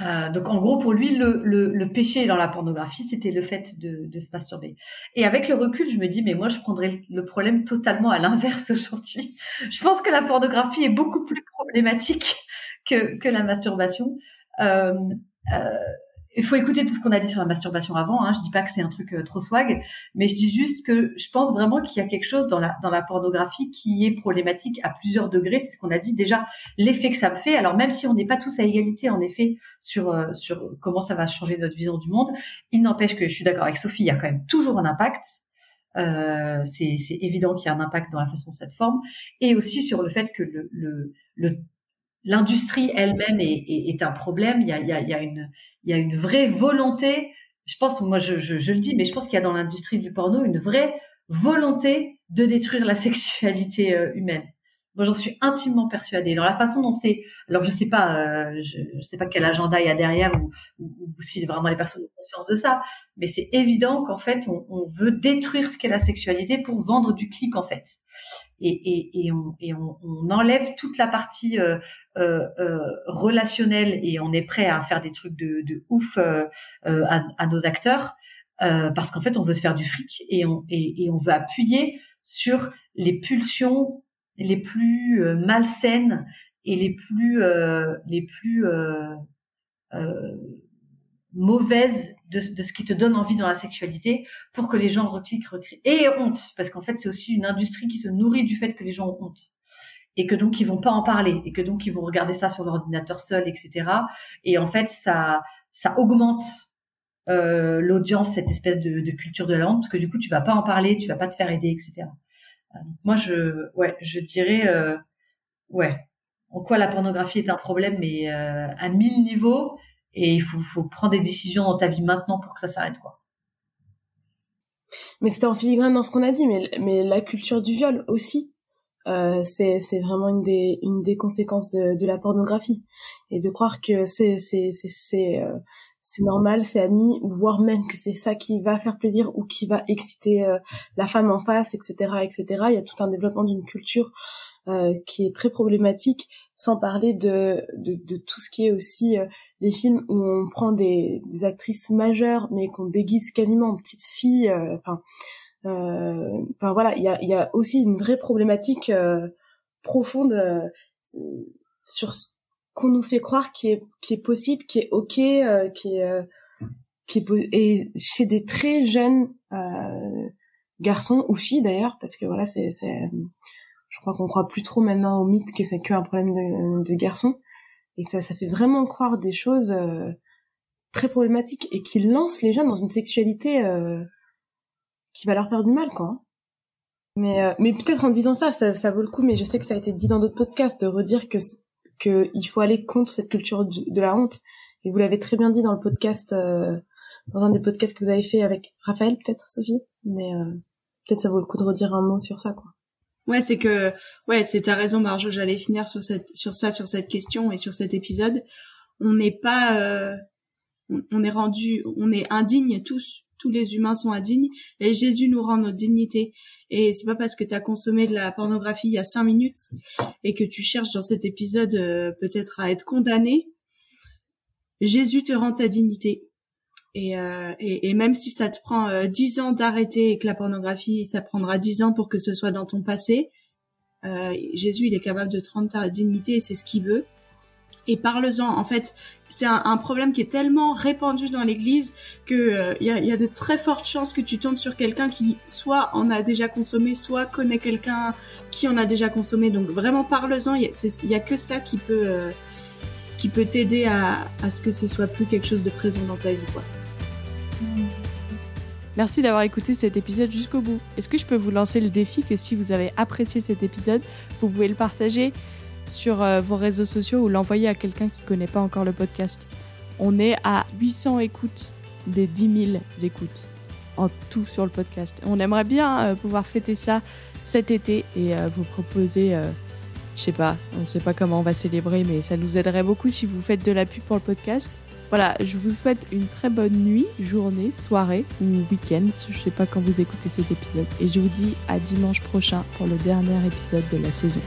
euh, donc en gros pour lui le, le, le péché dans la pornographie c'était le fait de, de, se masturber. Et avec le recul je me dis mais moi je prendrais le problème totalement à l'inverse aujourd'hui. Je pense que la pornographie est beaucoup plus problématique que, que la masturbation. Euh, euh, il faut écouter tout ce qu'on a dit sur la masturbation avant. Hein. Je dis pas que c'est un truc euh, trop swag, mais je dis juste que je pense vraiment qu'il y a quelque chose dans la dans la pornographie qui est problématique à plusieurs degrés. C'est ce qu'on a dit déjà, l'effet que ça me fait. Alors même si on n'est pas tous à égalité en effet sur euh, sur comment ça va changer notre vision du monde, il n'empêche que je suis d'accord avec Sophie, il y a quand même toujours un impact. Euh, c'est évident qu'il y a un impact dans la façon dont ça te forme, et aussi sur le fait que le, le, le l'industrie elle-même est, est, est, un problème. Il y a, il y a, il y a une, il y a une vraie volonté. Je pense, moi, je, je, je le dis, mais je pense qu'il y a dans l'industrie du porno une vraie volonté de détruire la sexualité euh, humaine. Moi, j'en suis intimement persuadée. Dans la façon dont c'est, alors je sais pas, euh, je, je, sais pas quel agenda il y a derrière ou, ou, si vraiment les personnes ont conscience de ça, mais c'est évident qu'en fait, on, on, veut détruire ce qu'est la sexualité pour vendre du clic en fait. Et, et, et, on, et on, enlève toute la partie euh, euh, euh, relationnelle et on est prêt à faire des trucs de, de ouf euh, euh, à, à, nos acteurs parce qu'en fait, on veut se faire du fric et on, et, et on veut appuyer sur les pulsions les plus euh, malsaines et les plus euh, les plus euh, mauvaises de, de, ce qui te donne envie dans la sexualité pour que les gens recliquent, recliquent. Et honte, parce qu'en fait, c'est aussi une industrie qui se nourrit du fait que les gens ont honte. Et que donc, ils vont pas en parler. Et que donc, ils vont regarder ça sur l'ordinateur seul, etc. Et en fait, ça, ça augmente euh, l'audience, cette espèce de, de, culture de la honte, parce que du coup, tu vas pas en parler, tu vas pas te faire aider, etc. Moi, je, ouais, je dirais, euh, ouais, en quoi la pornographie est un problème, mais euh, à mille niveaux, et il faut, faut prendre des décisions dans ta vie maintenant pour que ça s'arrête, quoi. Mais c'était en filigrane dans ce qu'on a dit, mais, mais la culture du viol aussi, euh, c'est, c'est vraiment une des, une des conséquences de, de la pornographie. Et de croire que c'est, c'est, c'est, c'est, euh, normal, c'est admis, voire même que c'est ça qui va faire plaisir ou qui va exciter euh, la femme en face, etc., etc. Il y a tout un développement d'une culture euh, qui est très problématique, sans parler de, de, de tout ce qui est aussi euh, les films où on prend des, des actrices majeures mais qu'on déguise quasiment en petites filles. Euh, enfin, enfin voilà, il y a, y a aussi une vraie problématique profonde sur ce qu'on nous fait croire qui est qui est possible, qui est ok, euh, qui est euh, qui est et chez des très jeunes euh, garçons ou filles d'ailleurs, parce que voilà c'est c'est je crois qu'on croit plus trop maintenant au mythe que c'est qu'un problème de, de garçon. Et ça, ça fait vraiment croire des choses euh, très problématiques et qui lancent les jeunes dans une sexualité euh, qui va leur faire du mal, quoi. Mais, euh, mais peut-être en disant ça, ça, ça vaut le coup. Mais je sais que ça a été dit dans d'autres podcasts de redire que que il faut aller contre cette culture de la honte. Et vous l'avez très bien dit dans le podcast, euh, dans un des podcasts que vous avez fait avec Raphaël, peut-être Sophie. Mais euh, peut-être ça vaut le coup de redire un mot sur ça, quoi. Ouais, c'est que, ouais, c'est ta raison, Marjo. J'allais finir sur cette, sur ça, sur cette question et sur cet épisode. On n'est pas, euh, on, est rendu, on est indignes tous. Tous les humains sont indignes et Jésus nous rend notre dignité. Et c'est pas parce que tu as consommé de la pornographie il y a cinq minutes et que tu cherches dans cet épisode euh, peut-être à être condamné. Jésus te rend ta dignité. Et, euh, même si ça te prend euh, dix ans d'arrêter et que la pornographie, ça prendra dix ans pour que ce soit dans ton passé, Jésus, il est capable de te rendre ta dignité et c'est ce qu'il veut. Et parle-en. En fait, c'est un, problème qui est tellement répandu dans l'Église que euh, il y, a, de très fortes chances que tu tombes sur quelqu'un qui soit en a déjà consommé, soit connaît quelqu'un qui en a déjà consommé. Donc vraiment, parle-en. Il y, a que ça qui peut euh, qui peut t'aider à, à ce que ce soit plus quelque chose de présent dans ta vie. Merci d'avoir écouté cet épisode jusqu'au bout. Est-ce que je peux vous lancer le défi que si vous avez apprécié cet épisode, vous pouvez le partager sur euh, vos réseaux sociaux ou l'envoyer à quelqu'un qui ne connaît pas encore le podcast. On est à 800 écoutes des 10 000 écoutes en tout sur le podcast. On aimerait bien euh, pouvoir fêter ça cet été et euh, vous proposer, je sais pas, on ne sait pas comment on va célébrer, mais ça nous aiderait beaucoup si vous faites de la pub pour le podcast. Voilà, je vous souhaite une très bonne nuit, journée, soirée ou week-end, je sais pas quand vous écoutez cet épisode. Et je vous dis à dimanche prochain pour le dernier épisode de la saison.